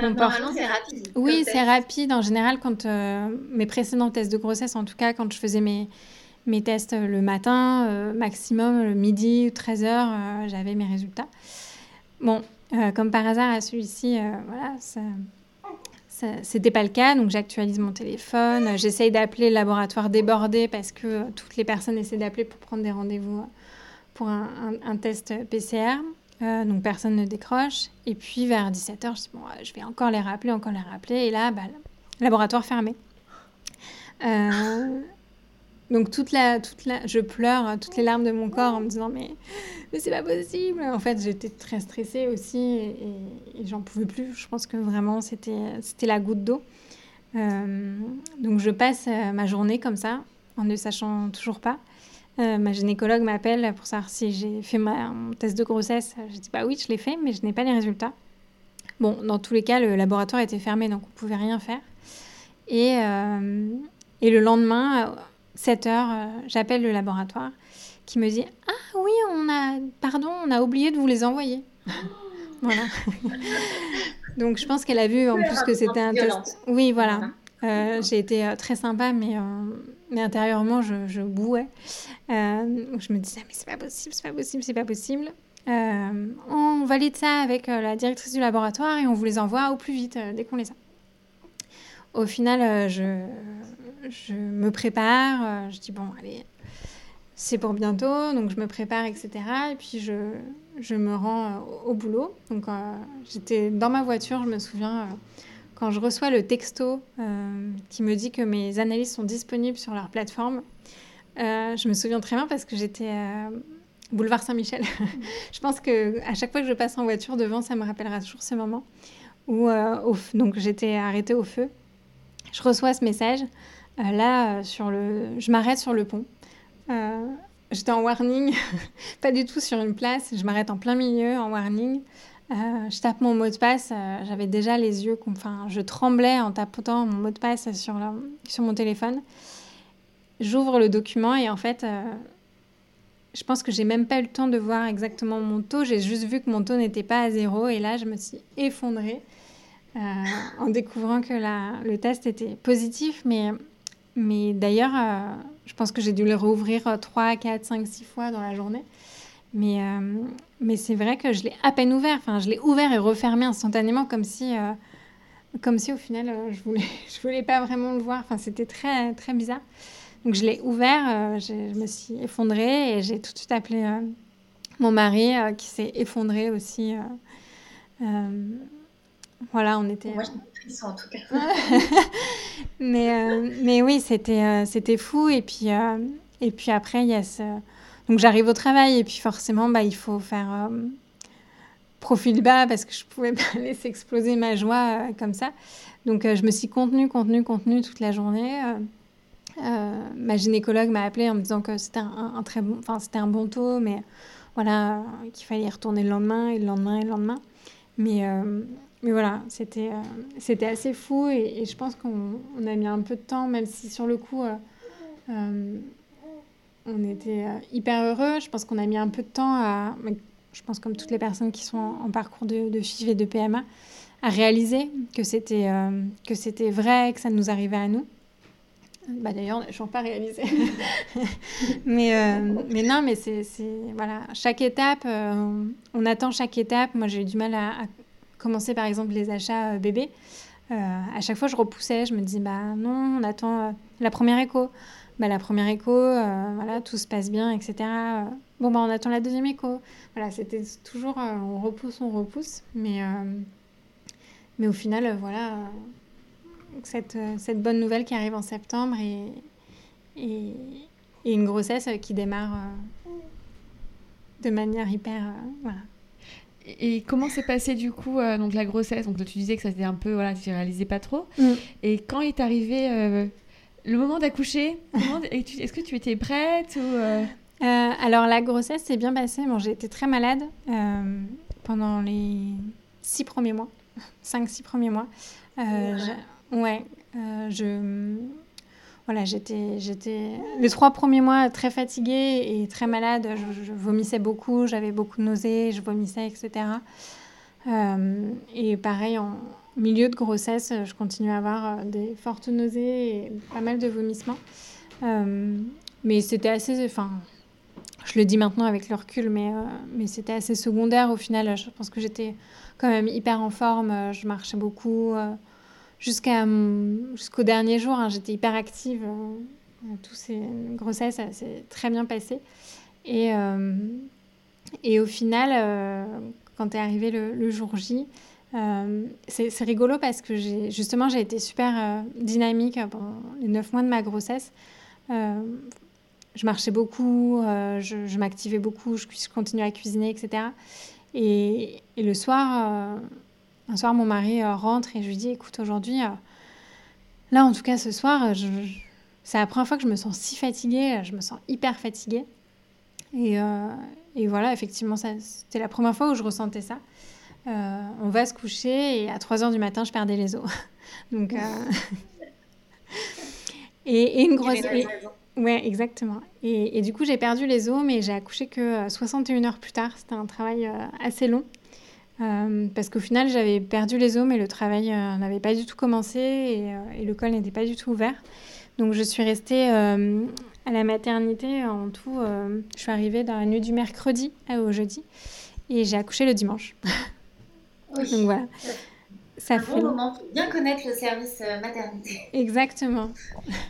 Speaker 1: Normalement, c'est rapide.
Speaker 5: Oui, c'est rapide. En général, quand mes précédents tests de grossesse, en tout cas, quand je faisais mes, mes tests le matin, euh, maximum le midi, 13h, euh, j'avais mes résultats. Bon, euh, comme par hasard, à celui-ci, voilà, ça, c'était pas le cas, donc j'actualise mon téléphone, j'essaye d'appeler le laboratoire débordé parce que toutes les personnes essaient d'appeler pour prendre des rendez-vous pour un, test PCR. donc personne ne décroche. Et puis vers 17h, je dis bon, je vais encore les rappeler, encore les rappeler. Et là, bah, laboratoire fermé. Donc toute la, toute la, je pleure hein, toutes les larmes de mon corps en me disant mais, mais c'est pas possible. En fait, j'étais très stressée aussi et, j'en pouvais plus. Je pense que vraiment c'était, la goutte d'eau. Euh, donc je passe euh, ma journée comme ça en ne sachant toujours pas. Euh, ma gynécologue m'appelle pour savoir si j'ai fait ma, mon test de grossesse. Je dis bah oui, je l'ai fait, mais je n'ai pas les résultats. Bon, dans tous les cas, le laboratoire était fermé, donc on pouvait rien faire. Et, et le lendemain 7 heures, euh, j'appelle le laboratoire qui me dit Ah oui, on a, pardon, on a oublié de vous les envoyer. voilà. Donc je pense qu'elle a vu en plus que c'était un test. Oui, voilà. Euh, j'ai été euh, très sympa, mais, mais intérieurement, je, je bouais. je me disais, mais c'est pas possible, c'est pas possible, c'est pas possible. on valide ça avec la directrice du laboratoire et on vous les envoie au plus vite dès qu'on les a. Au final, je, je me prépare, euh, je dis bon, allez, c'est pour bientôt, donc je me prépare, etc. Et puis je, je me rends euh, au boulot. Donc euh, j'étais dans ma voiture, je me souviens, quand je reçois le texto qui me dit que mes analyses sont disponibles sur leur plateforme. je me souviens très bien parce que j'étais boulevard Saint-Michel. je pense que à chaque fois que je passe en voiture devant, ça me rappellera toujours ce moment où donc j'étais arrêtée au feu. Je reçois ce message. Euh, là, euh, sur le... je m'arrête sur le pont. Euh, j'étais en warning, pas du tout sur une place. Je m'arrête en plein milieu, en warning. Je tape mon mot de passe. J'avais déjà les yeux, enfin, je tremblais en tapant mon mot de passe sur, mon téléphone. J'ouvre le document et en fait, je pense que j'ai même pas eu le temps de voir exactement mon taux. J'ai juste vu que mon taux n'était pas à zéro et là, je me suis effondrée en découvrant que le test était positif, mais d'ailleurs, euh, je pense que j'ai dû le rouvrir 3, 4, 5, 6 fois dans la journée. Mais, euh, mais c'est vrai que je l'ai à peine ouvert. Enfin, je l'ai ouvert et refermé instantanément comme si, euh, comme si au final, je voulais, je voulais pas vraiment le voir. Enfin, c'était très, très bizarre. Donc, je l'ai ouvert, je me suis effondrée et j'ai tout de suite appelé mon mari qui s'est effondré aussi. voilà, on était
Speaker 1: en tout cas.
Speaker 5: mais, euh, mais oui, c'était euh, c'était fou. Et puis, euh, et puis après, il y a ce... Donc j'arrive au travail et puis forcément, bah, il faut faire profil bas parce que je pouvais pas laisser exploser ma joie comme ça. Donc je me suis contenue, contenue, contenue toute la journée. ma gynécologue m'a appelé en me disant que c'était un, très bon, c'était un bon taux, mais voilà qu'il fallait y retourner le lendemain et le lendemain et le lendemain. Mais mais voilà, c'était euh, c'était assez fou et, je pense qu'on a mis un peu de temps, même si sur le coup, euh, euh, on était hyper heureux. Je pense qu'on a mis un peu de temps à, je pense comme toutes les personnes qui sont en, parcours de, de, FIV et de PMA, à réaliser que c'était que c'était vrai, que ça nous arrivait à nous. Bah d'ailleurs, on n'a toujours pas réalisé. mais, euh, mais non, mais c'est voilà, chaque étape, euh, on attend chaque étape. Moi, j'ai eu du mal à, commencer, par exemple, les achats euh, bébés. à chaque fois, je repoussais, je me dis, bah non, on attend la première écho. Bah, la première écho, voilà, tout se passe bien, etc. bon, bah on attend la deuxième écho. Voilà, c'était toujours, on repousse, on repousse. Mais, mais au final, voilà cette, euh, cette, bonne nouvelle qui arrive en septembre et, et, une grossesse qui démarre euh, de manière hyper. Euh, voilà.
Speaker 2: Et comment s'est passé du coup donc la grossesse? Donc tu disais que ça c'était un peu voilà tu réalisais pas trop. Mm. Et quand est arrivé le moment d'accoucher Est-ce que tu étais prête ou
Speaker 5: Alors la grossesse s'est bien passée. Bon j'ai été très malade pendant les six premiers mois, cinq six premiers mois. Ouais, euh, je voilà, j'étais, j'étais les trois premiers mois très fatiguée et très malade. Je, vomissais beaucoup, j'avais beaucoup de nausées, je vomissais, etc. Euh, et pareil, en milieu de grossesse, je continuais à avoir euh, des fortes nausées et pas mal de vomissements. mais c'était assez, enfin, je le dis maintenant avec le recul, mais, mais c'était assez secondaire au final. Je pense que j'étais quand même hyper en forme, je marchais beaucoup jusqu'à jusqu'au dernier jour, hein, j'étais hyper active. Euh, toutes ces grossesses, ça s'est très bien passé. Et, euh, et au final, euh, quand est arrivé le, jour J, c'est rigolo parce que justement, j'ai été super dynamique pendant les neuf mois de ma grossesse. je marchais beaucoup, je, m'activais beaucoup, je, je, continuais à cuisiner, etc. Et, et le soir, un soir, mon mari euh, rentre et je lui dis écoute, aujourd'hui, euh, là en tout cas ce soir, euh, c'est la première fois que je me sens si fatiguée, je me sens hyper fatiguée. Et, et voilà, effectivement, c'était la première fois où je ressentais ça. On va se coucher et à 3 heures du matin, je perdais les os. Donc, et, une grosse. Ouais, exactement. Et, et, du coup, j'ai perdu les os, mais j'ai accouché que 61 heures plus tard. C'était un travail assez long. Euh, parce qu'au final, j'avais perdu les os, mais le travail euh, n'avait pas du tout commencé et, euh, et le col n'était pas du tout ouvert. Donc je suis restée à la maternité en tout. je suis arrivée dans la nuit du mercredi au jeudi et j'ai accouché le dimanche.
Speaker 1: Donc voilà. Ça un fait bon moment pour bien connaître le service maternité.
Speaker 5: Exactement.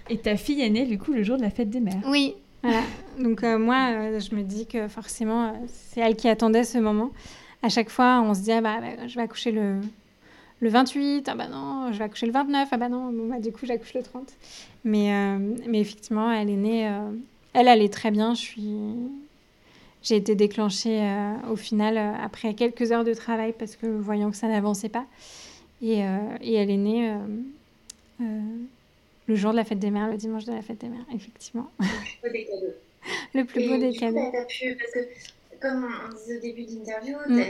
Speaker 2: Et ta fille est née du coup le jour de la fête des mères.
Speaker 5: Oui. Voilà. Donc moi, je me dis que forcément, c'est elle qui attendait ce moment à chaque fois, on se dit, ah bah, bah, je vais accoucher le, le 28, ah bah non, je vais accoucher le 29, ah bah non, bah, du coup, j'accouche le 30. Mais, euh, mais effectivement, elle est née, euh, elle allait très bien. Je suis... J'ai été déclenchée euh, au final après quelques heures de travail parce que voyant que ça n'avançait pas. Et, et, elle est née le jour de la fête des mères, le dimanche de la fête des mères, effectivement.
Speaker 1: Le plus beau des cadeaux.
Speaker 5: le plus beau des cadeaux.
Speaker 1: parce que comme on disait au début d'interview, mm.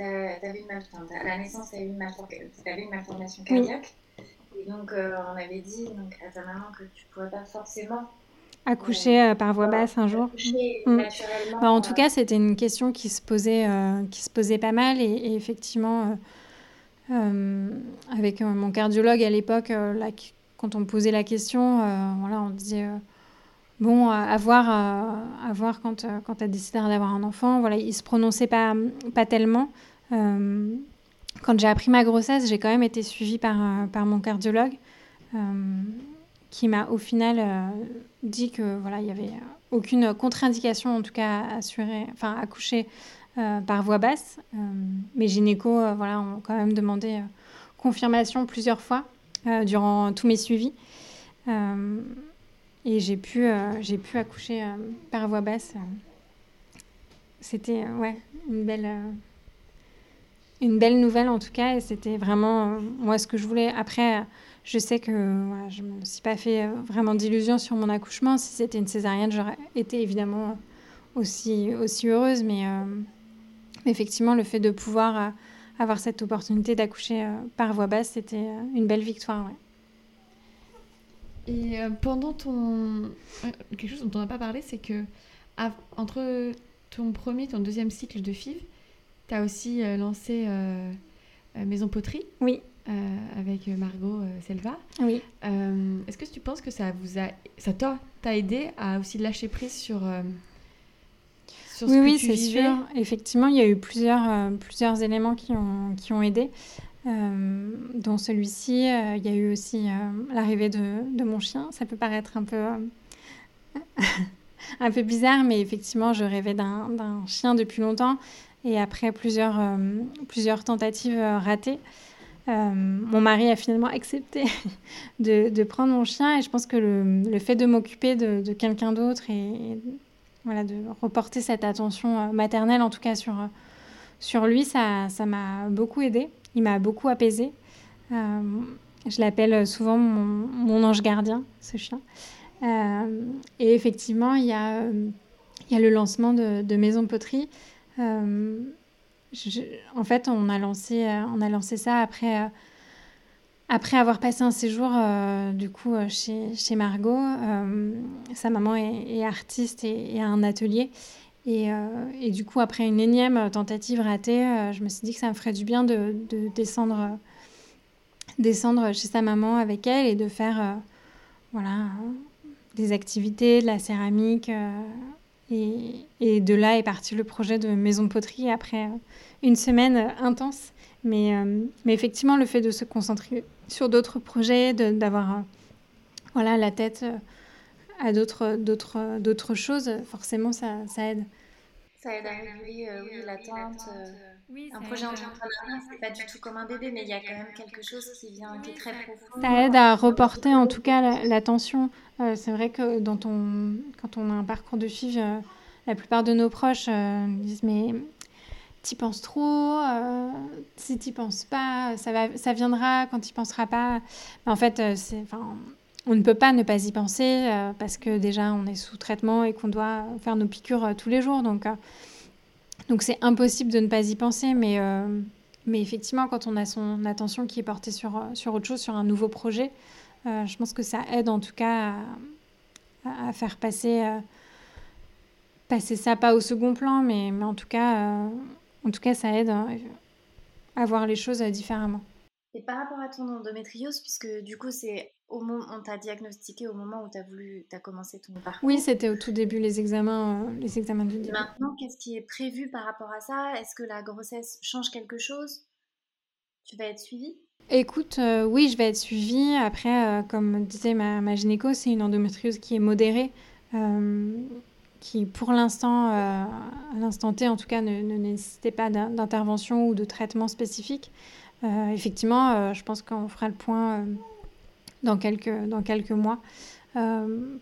Speaker 1: à la naissance, tu avais une, une malformation cardiaque. Et donc, euh, on avait dit donc, à ta maman que tu ne pourrais pas forcément
Speaker 5: accoucher euh, par voie basse un jour.
Speaker 1: Mm.
Speaker 5: Bah, en tout cas, c'était une question qui se posait, euh, qui se posait pas mal. Et, effectivement, avec mon cardiologue à l'époque, quand on posait la question, voilà, on disait Bon, à voir, à, voir quand, euh, quand tu as décidé d'avoir un enfant. Voilà, il se prononçait pas, pas tellement. Euh, quand j'ai appris ma grossesse, j'ai quand même été suivie par, euh, par mon cardiologue qui m'a au final dit que voilà, il y avait aucune contre-indication, en tout cas assurée, enfin accoucher par voie basse. mes gynécos voilà, ont quand même demandé confirmation plusieurs fois durant tous mes suivis. Et j'ai pu, euh, j'ai pu accoucher euh, par voie basse. C'était ouais, une, belle, une belle nouvelle en tout cas. Et c'était vraiment moi ce que je voulais. Après, je sais que je ne me suis pas fait vraiment d'illusions sur mon accouchement. Si c'était une césarienne, j'aurais été évidemment aussi, aussi heureuse. Mais effectivement, le fait de pouvoir avoir cette opportunité d'accoucher par voie basse, c'était une belle victoire. Ouais.
Speaker 2: Et euh, pendant ton. Quelque chose dont on n'a pas parlé, c'est que entre ton premier et ton deuxième cycle de FIV, tu as aussi euh, lancé euh, Maison Poterie.
Speaker 5: Oui.
Speaker 2: Avec Margot Selva.
Speaker 5: Oui.
Speaker 2: Est-ce que tu penses que ça vous a, ça t'a aidé à aussi lâcher prise sur
Speaker 5: oui, oui, c'est sûr. Effectivement, il y a eu plusieurs, euh, plusieurs éléments qui ont, qui ont aidé. Euh, dont celui-ci, euh, il y a eu aussi l'arrivée de, de, mon chien. Ça peut paraître un peu, un peu bizarre, mais effectivement, je rêvais d'un chien depuis longtemps. Et après plusieurs, plusieurs tentatives ratées, mon mari a finalement accepté de, prendre mon chien. Et je pense que le, fait de m'occuper de, quelqu'un d'autre et, voilà, de reporter cette attention euh, maternelle, en tout cas sur, euh, sur lui, ça, ça m'a beaucoup aidé. Il m'a beaucoup apaisé. Euh, je l'appelle souvent mon, ange gardien, ce chien. et effectivement, il y a, y a le lancement de, de Maison Poterie. En fait, on a lancé, on a lancé ça après après avoir passé un séjour euh, du coup euh, chez, chez Margot, euh, sa maman est, artiste et, a un atelier. Et, et, du coup, après une énième tentative ratée, je me suis dit que ça me ferait du bien de, de descendre, descendre chez sa maman avec elle et de faire voilà, des activités, de la céramique. Et, de là est parti le projet de Maison Poterie après une semaine intense. Mais, mais effectivement, le fait de se concentrer sur d'autres projets, d'avoir euh, voilà, la tête euh, à d'autres choses, forcément, ça, ça aide.
Speaker 1: Ça aide à réguler euh, oui, l'attente. un projet entrepreneurial, c'est pas du tout comme un bébé, mais il y a quand même quelque chose qui vient, qui est très profond.
Speaker 5: Ça aide à reporter en tout cas l'attention. c'est vrai que dans ton, quand on a un parcours de FIV, la plupart de nos proches disent mais t'y penses trop, euh, si t'y penses pas, ça, va, ça viendra quand t'y penseras pas. Mais en fait, euh, c'est, on ne peut pas ne pas y penser euh, parce que déjà on est sous traitement et qu'on doit faire nos piqûres tous les jours. Donc, donc c'est impossible de ne pas y penser. Mais, effectivement, quand on a son attention qui est portée sur, sur autre chose, sur un nouveau projet, je pense que ça aide en tout cas à, faire passer, ça pas au second plan, mais, en tout cas ça aide à voir les choses différemment.
Speaker 1: Et par rapport à ton endométriose, puisque du coup, c'est au moment on t'a diagnostiqué au moment où tu as voulu, as commencé ton parcours.
Speaker 5: Oui, c'était au tout début les examens, euh, les examens du début.
Speaker 1: Maintenant, qu'est-ce qui est prévu par rapport à ça? Est-ce que la grossesse change quelque chose? Tu vas être suivie?
Speaker 5: Écoute, euh, oui, je vais être suivie. Après, euh, comme disait ma, ma gynéco, c'est une endométriose qui est modérée qui, pour l'instant, euh, à l'instant T en tout cas, ne, nécessitait pas d'intervention ou de traitement spécifique. Euh, effectivement, euh, je pense qu'on fera le point dans, quelques, dans quelques mois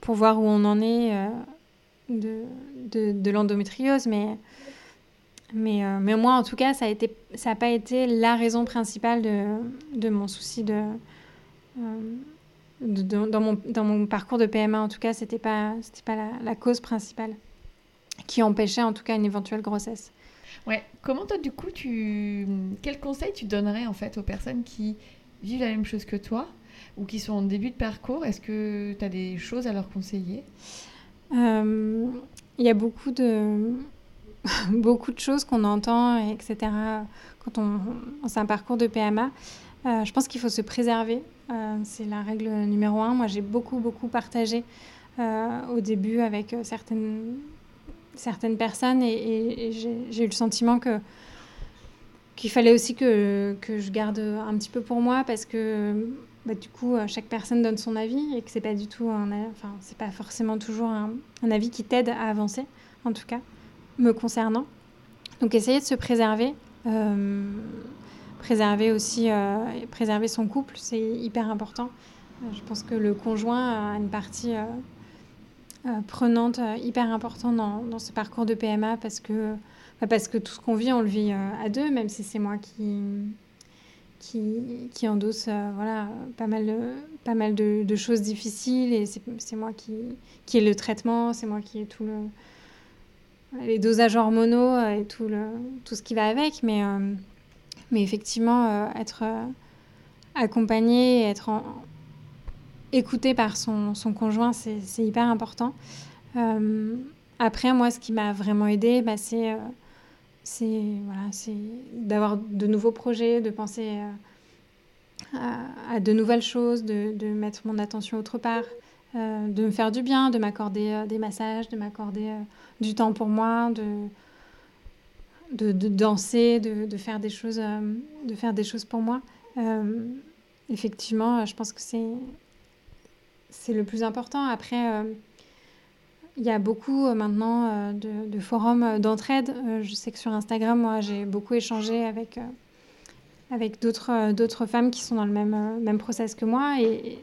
Speaker 5: pour voir où on en est de, l'endométriose. Mais, mais, moi, en tout cas, ça n'a pas été la raison principale de, mon souci de dans, mon, dans mon parcours de PMA, en tout cas, ce n'était pas, pas la, la, cause principale qui empêchait en tout cas une éventuelle grossesse.
Speaker 2: Ouais. Comment toi, du coup, tu... quel conseil tu donnerais en fait aux personnes qui vivent la même chose que toi ou qui sont en début de parcours? Est-ce que tu as des choses à leur conseiller?
Speaker 5: Euh, Il y a beaucoup de, beaucoup de choses qu'on entend, etc. Quand on, c'est un parcours de PMA. Euh, je pense qu'il faut se préserver. Euh, c'est la règle numéro un. Moi, j'ai beaucoup, beaucoup partagé au début avec certaines, certaines personnes et, j'ai eu le sentiment que qu'il fallait aussi que, que, je garde un petit peu pour moi parce que bah, du coup chaque personne donne son avis et que c'est pas du tout un enfin c'est pas forcément toujours un, avis qui t'aide à avancer en tout cas me concernant donc essayer de se préserver préserver aussi, euh, préserver son couple, c'est hyper important. Euh, je pense que le conjoint a une partie euh, prenante hyper importante dans, dans, ce parcours de PMA parce que, bah, parce que tout ce qu'on vit, on le vit à deux, même si c'est moi qui, qui, qui endosse voilà, pas mal, de, pas mal de, choses difficiles et c'est moi qui, qui ai le traitement, c'est moi qui ai tout le, les dosages hormonaux et tout, le, tout ce qui va avec. Mais, mais effectivement, euh, être euh, accompagné, être écouté par son, son conjoint, c'est hyper important. Euh, après, moi, ce qui m'a vraiment aidé, bah, c'est c'est voilà, d'avoir de nouveaux projets, de penser à, de nouvelles choses, de, de, mettre mon attention autre part, de me faire du bien, de m'accorder des massages, de m'accorder du temps pour moi, de, de, de danser, de, de, faire des choses, de faire des choses pour moi. effectivement, je pense que c'est c'est le plus important. Après, il y a beaucoup euh, maintenant euh, de, forums euh, d'entraide. je sais que sur Instagram, moi, j'ai beaucoup échangé avec, avec d'autres, d'autres femmes qui sont dans le même, même process que moi. Et,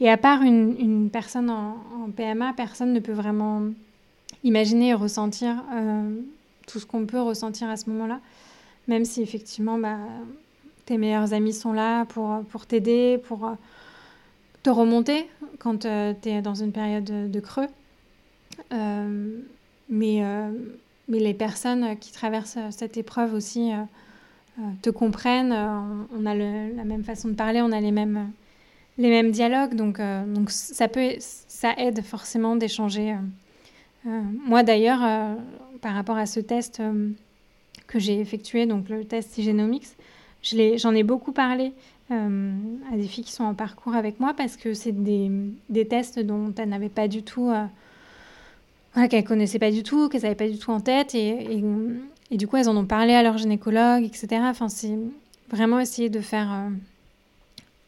Speaker 5: et, à part une, une personne en, PMA, personne ne peut vraiment imaginer et ressentir tout ce qu'on peut ressentir à ce moment-là. Même si effectivement, bah, tes meilleurs amis sont là pour, pour t'aider, pour te remonter quand tu es dans une période de creux. Euh, mais, euh, mais les personnes qui traversent cette épreuve aussi euh, te comprennent. On, a la même façon de parler, on a les mêmes, les mêmes dialogues. Donc, donc ça, peut, ça aide forcément d'échanger. moi d'ailleurs, par rapport à ce test que j'ai effectué, donc le test Igenomics, j'en ai, beaucoup parlé à des filles qui sont en parcours avec moi parce que c'est des, des, tests dont elles n'avaient pas du tout qu'elle qu'elles connaissaient pas du tout, qu'elles n'avaient pas du tout en tête. Et, et, du coup, elles en ont parlé à leur gynécologue, etc. Enfin, c'est vraiment essayer de faire. Euh,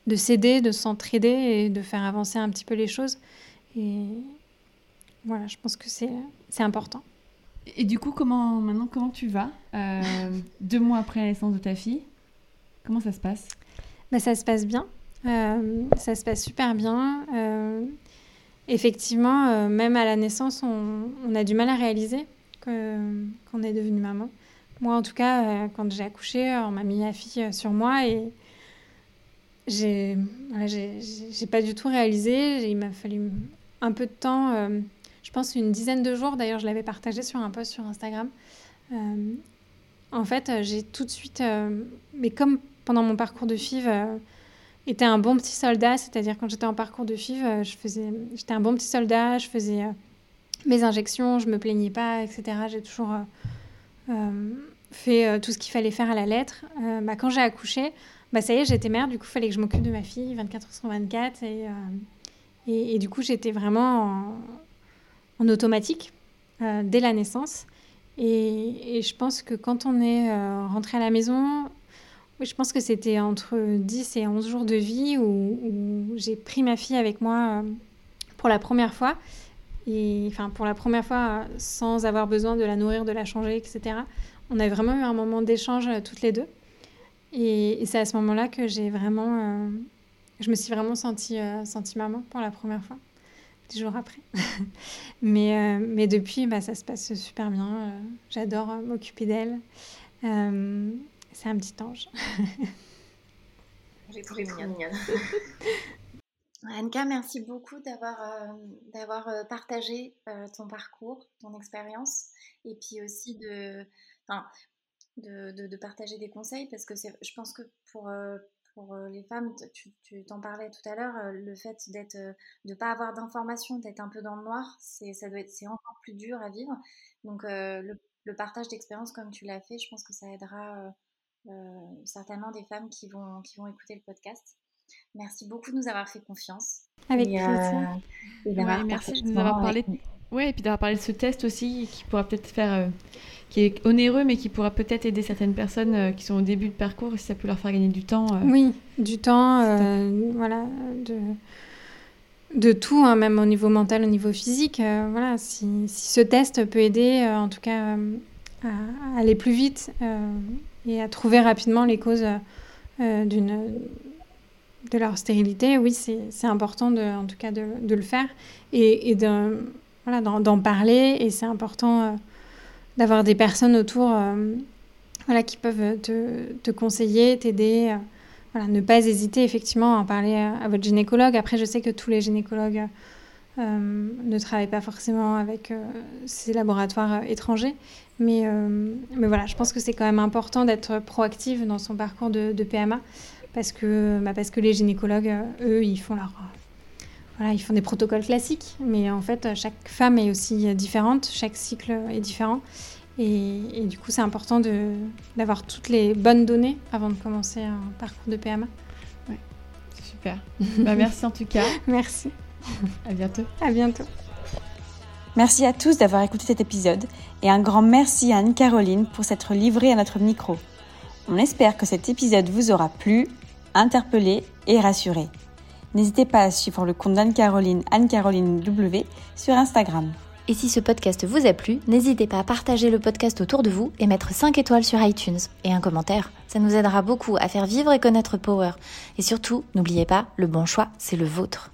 Speaker 5: de s'aider, de s'entraider et de faire avancer un petit peu les choses. Et voilà, je pense que c'est important.
Speaker 2: Et du coup, comment maintenant, comment tu vas euh, deux mois après la naissance de ta fille? Comment ça se passe?
Speaker 5: Bah, Ça se passe bien. Euh, ça se passe super bien effectivement, euh, même à la naissance, on, a du mal à réaliser qu'on est devenu maman. Moi, en tout cas, euh, quand j'ai accouché, on m'a mis ma fille euh, sur moi et j'ai voilà, pas du tout réalisé. Il m'a fallu un peu de temps, je pense une dizaine de jours. D'ailleurs, je l'avais partagé sur un post sur Instagram. en fait, j'ai tout de suite, mais comme pendant mon parcours de FIV, était un bon petit soldat, c'est-à-dire quand j'étais en parcours de FIV, euh, je faisais, j'étais un bon petit soldat, je faisais euh, mes injections, je me plaignais pas, etc. J'ai toujours euh, fait tout ce qu'il fallait faire à la lettre. Bah, quand j'ai accouché, bah, ça y est, j'étais mère, du coup, il fallait que je m'occupe de ma fille 24 heures sur 24. Et, et, et du coup, j'étais vraiment en, automatique dès la naissance. Et, je pense que quand on est rentré à la maison, je pense que c'était entre 10 et 11 jours de vie où, j'ai pris ma fille avec moi euh, pour la première fois. Et, enfin, pour la première fois, sans avoir besoin de la nourrir, de la changer, etc. On a vraiment eu un moment d'échange euh, toutes les deux. Et, c'est à ce moment-là que j'ai vraiment. Euh, je me suis vraiment sentie, sentie maman pour la première fois, dix jours après. mais, mais depuis, bah, ça se passe super bien. J'adore m'occuper d'elle. C'est un petit ange.
Speaker 1: J'ai trouvé mignonne. Anka, merci beaucoup d'avoir euh, d'avoir euh, partagé euh, ton parcours, ton expérience, et puis aussi de, de, de, de, partager des conseils, parce que je pense que pour, pour les femmes, tu, tu t'en parlais tout à l'heure, le fait d'être de ne pas avoir d'informations, d'être un peu dans le noir, c'est ça doit être c'est encore plus dur à vivre. Donc le, le partage d'expérience comme tu l'as fait, je pense que ça aidera euh, certainement des femmes qui vont, qui vont écouter le podcast. Merci beaucoup de nous avoir fait confiance.
Speaker 5: Avec plaisir.
Speaker 2: Euh, merci de nous avoir parlé. Ouais, et puis d'avoir parlé de ce test aussi, qui pourra peut-être faire, euh, qui est onéreux, mais qui pourra peut-être aider certaines personnes qui sont au début de parcours, si ça peut leur faire gagner du temps.
Speaker 5: Oui, du temps, voilà, de, de tout, hein, même au niveau mental, au niveau physique. voilà, si, si, ce test peut aider, en tout cas, à, aller plus vite et à trouver rapidement les causes euh, d'une de leur stérilité, oui, c'est important de, en tout cas de, de le faire et, d'en voilà, parler. Et c'est important euh, d'avoir des personnes autour euh, voilà, qui peuvent te, te conseiller, t'aider. voilà, ne pas hésiter effectivement à en parler à, votre gynécologue. Après, je sais que tous les gynécologues ne travaillent pas forcément avec ces laboratoires étrangers, mais, euh, mais voilà, je pense que c'est quand même important d'être proactive dans son parcours de, PMA parce que, bah parce que les gynécologues, euh, eux, ils font leur, voilà, ils font des protocoles classiques, mais en fait, chaque femme est aussi différente, chaque cycle est différent. Et, et du coup, c'est important d'avoir toutes les bonnes données avant de commencer un parcours de PMA.
Speaker 2: C'est super. bah, merci en tout cas.
Speaker 5: Merci.
Speaker 2: À bientôt.
Speaker 5: À bientôt.
Speaker 3: Merci à tous d'avoir écouté cet épisode et un grand merci à Anne-Caroline pour s'être livrée à notre micro. On espère que cet épisode vous aura plu, interpellé et rassuré. N'hésitez pas à suivre le compte d'Anne-Caroline, Anne-Caroline sur Instagram.
Speaker 7: Et si ce podcast vous a plu, n'hésitez pas à partager le podcast autour de vous et mettre 5 étoiles sur iTunes et un commentaire. Ça nous aidera beaucoup à faire vivre et connaître Power. Et surtout, n'oubliez pas, le bon choix, c'est le vôtre.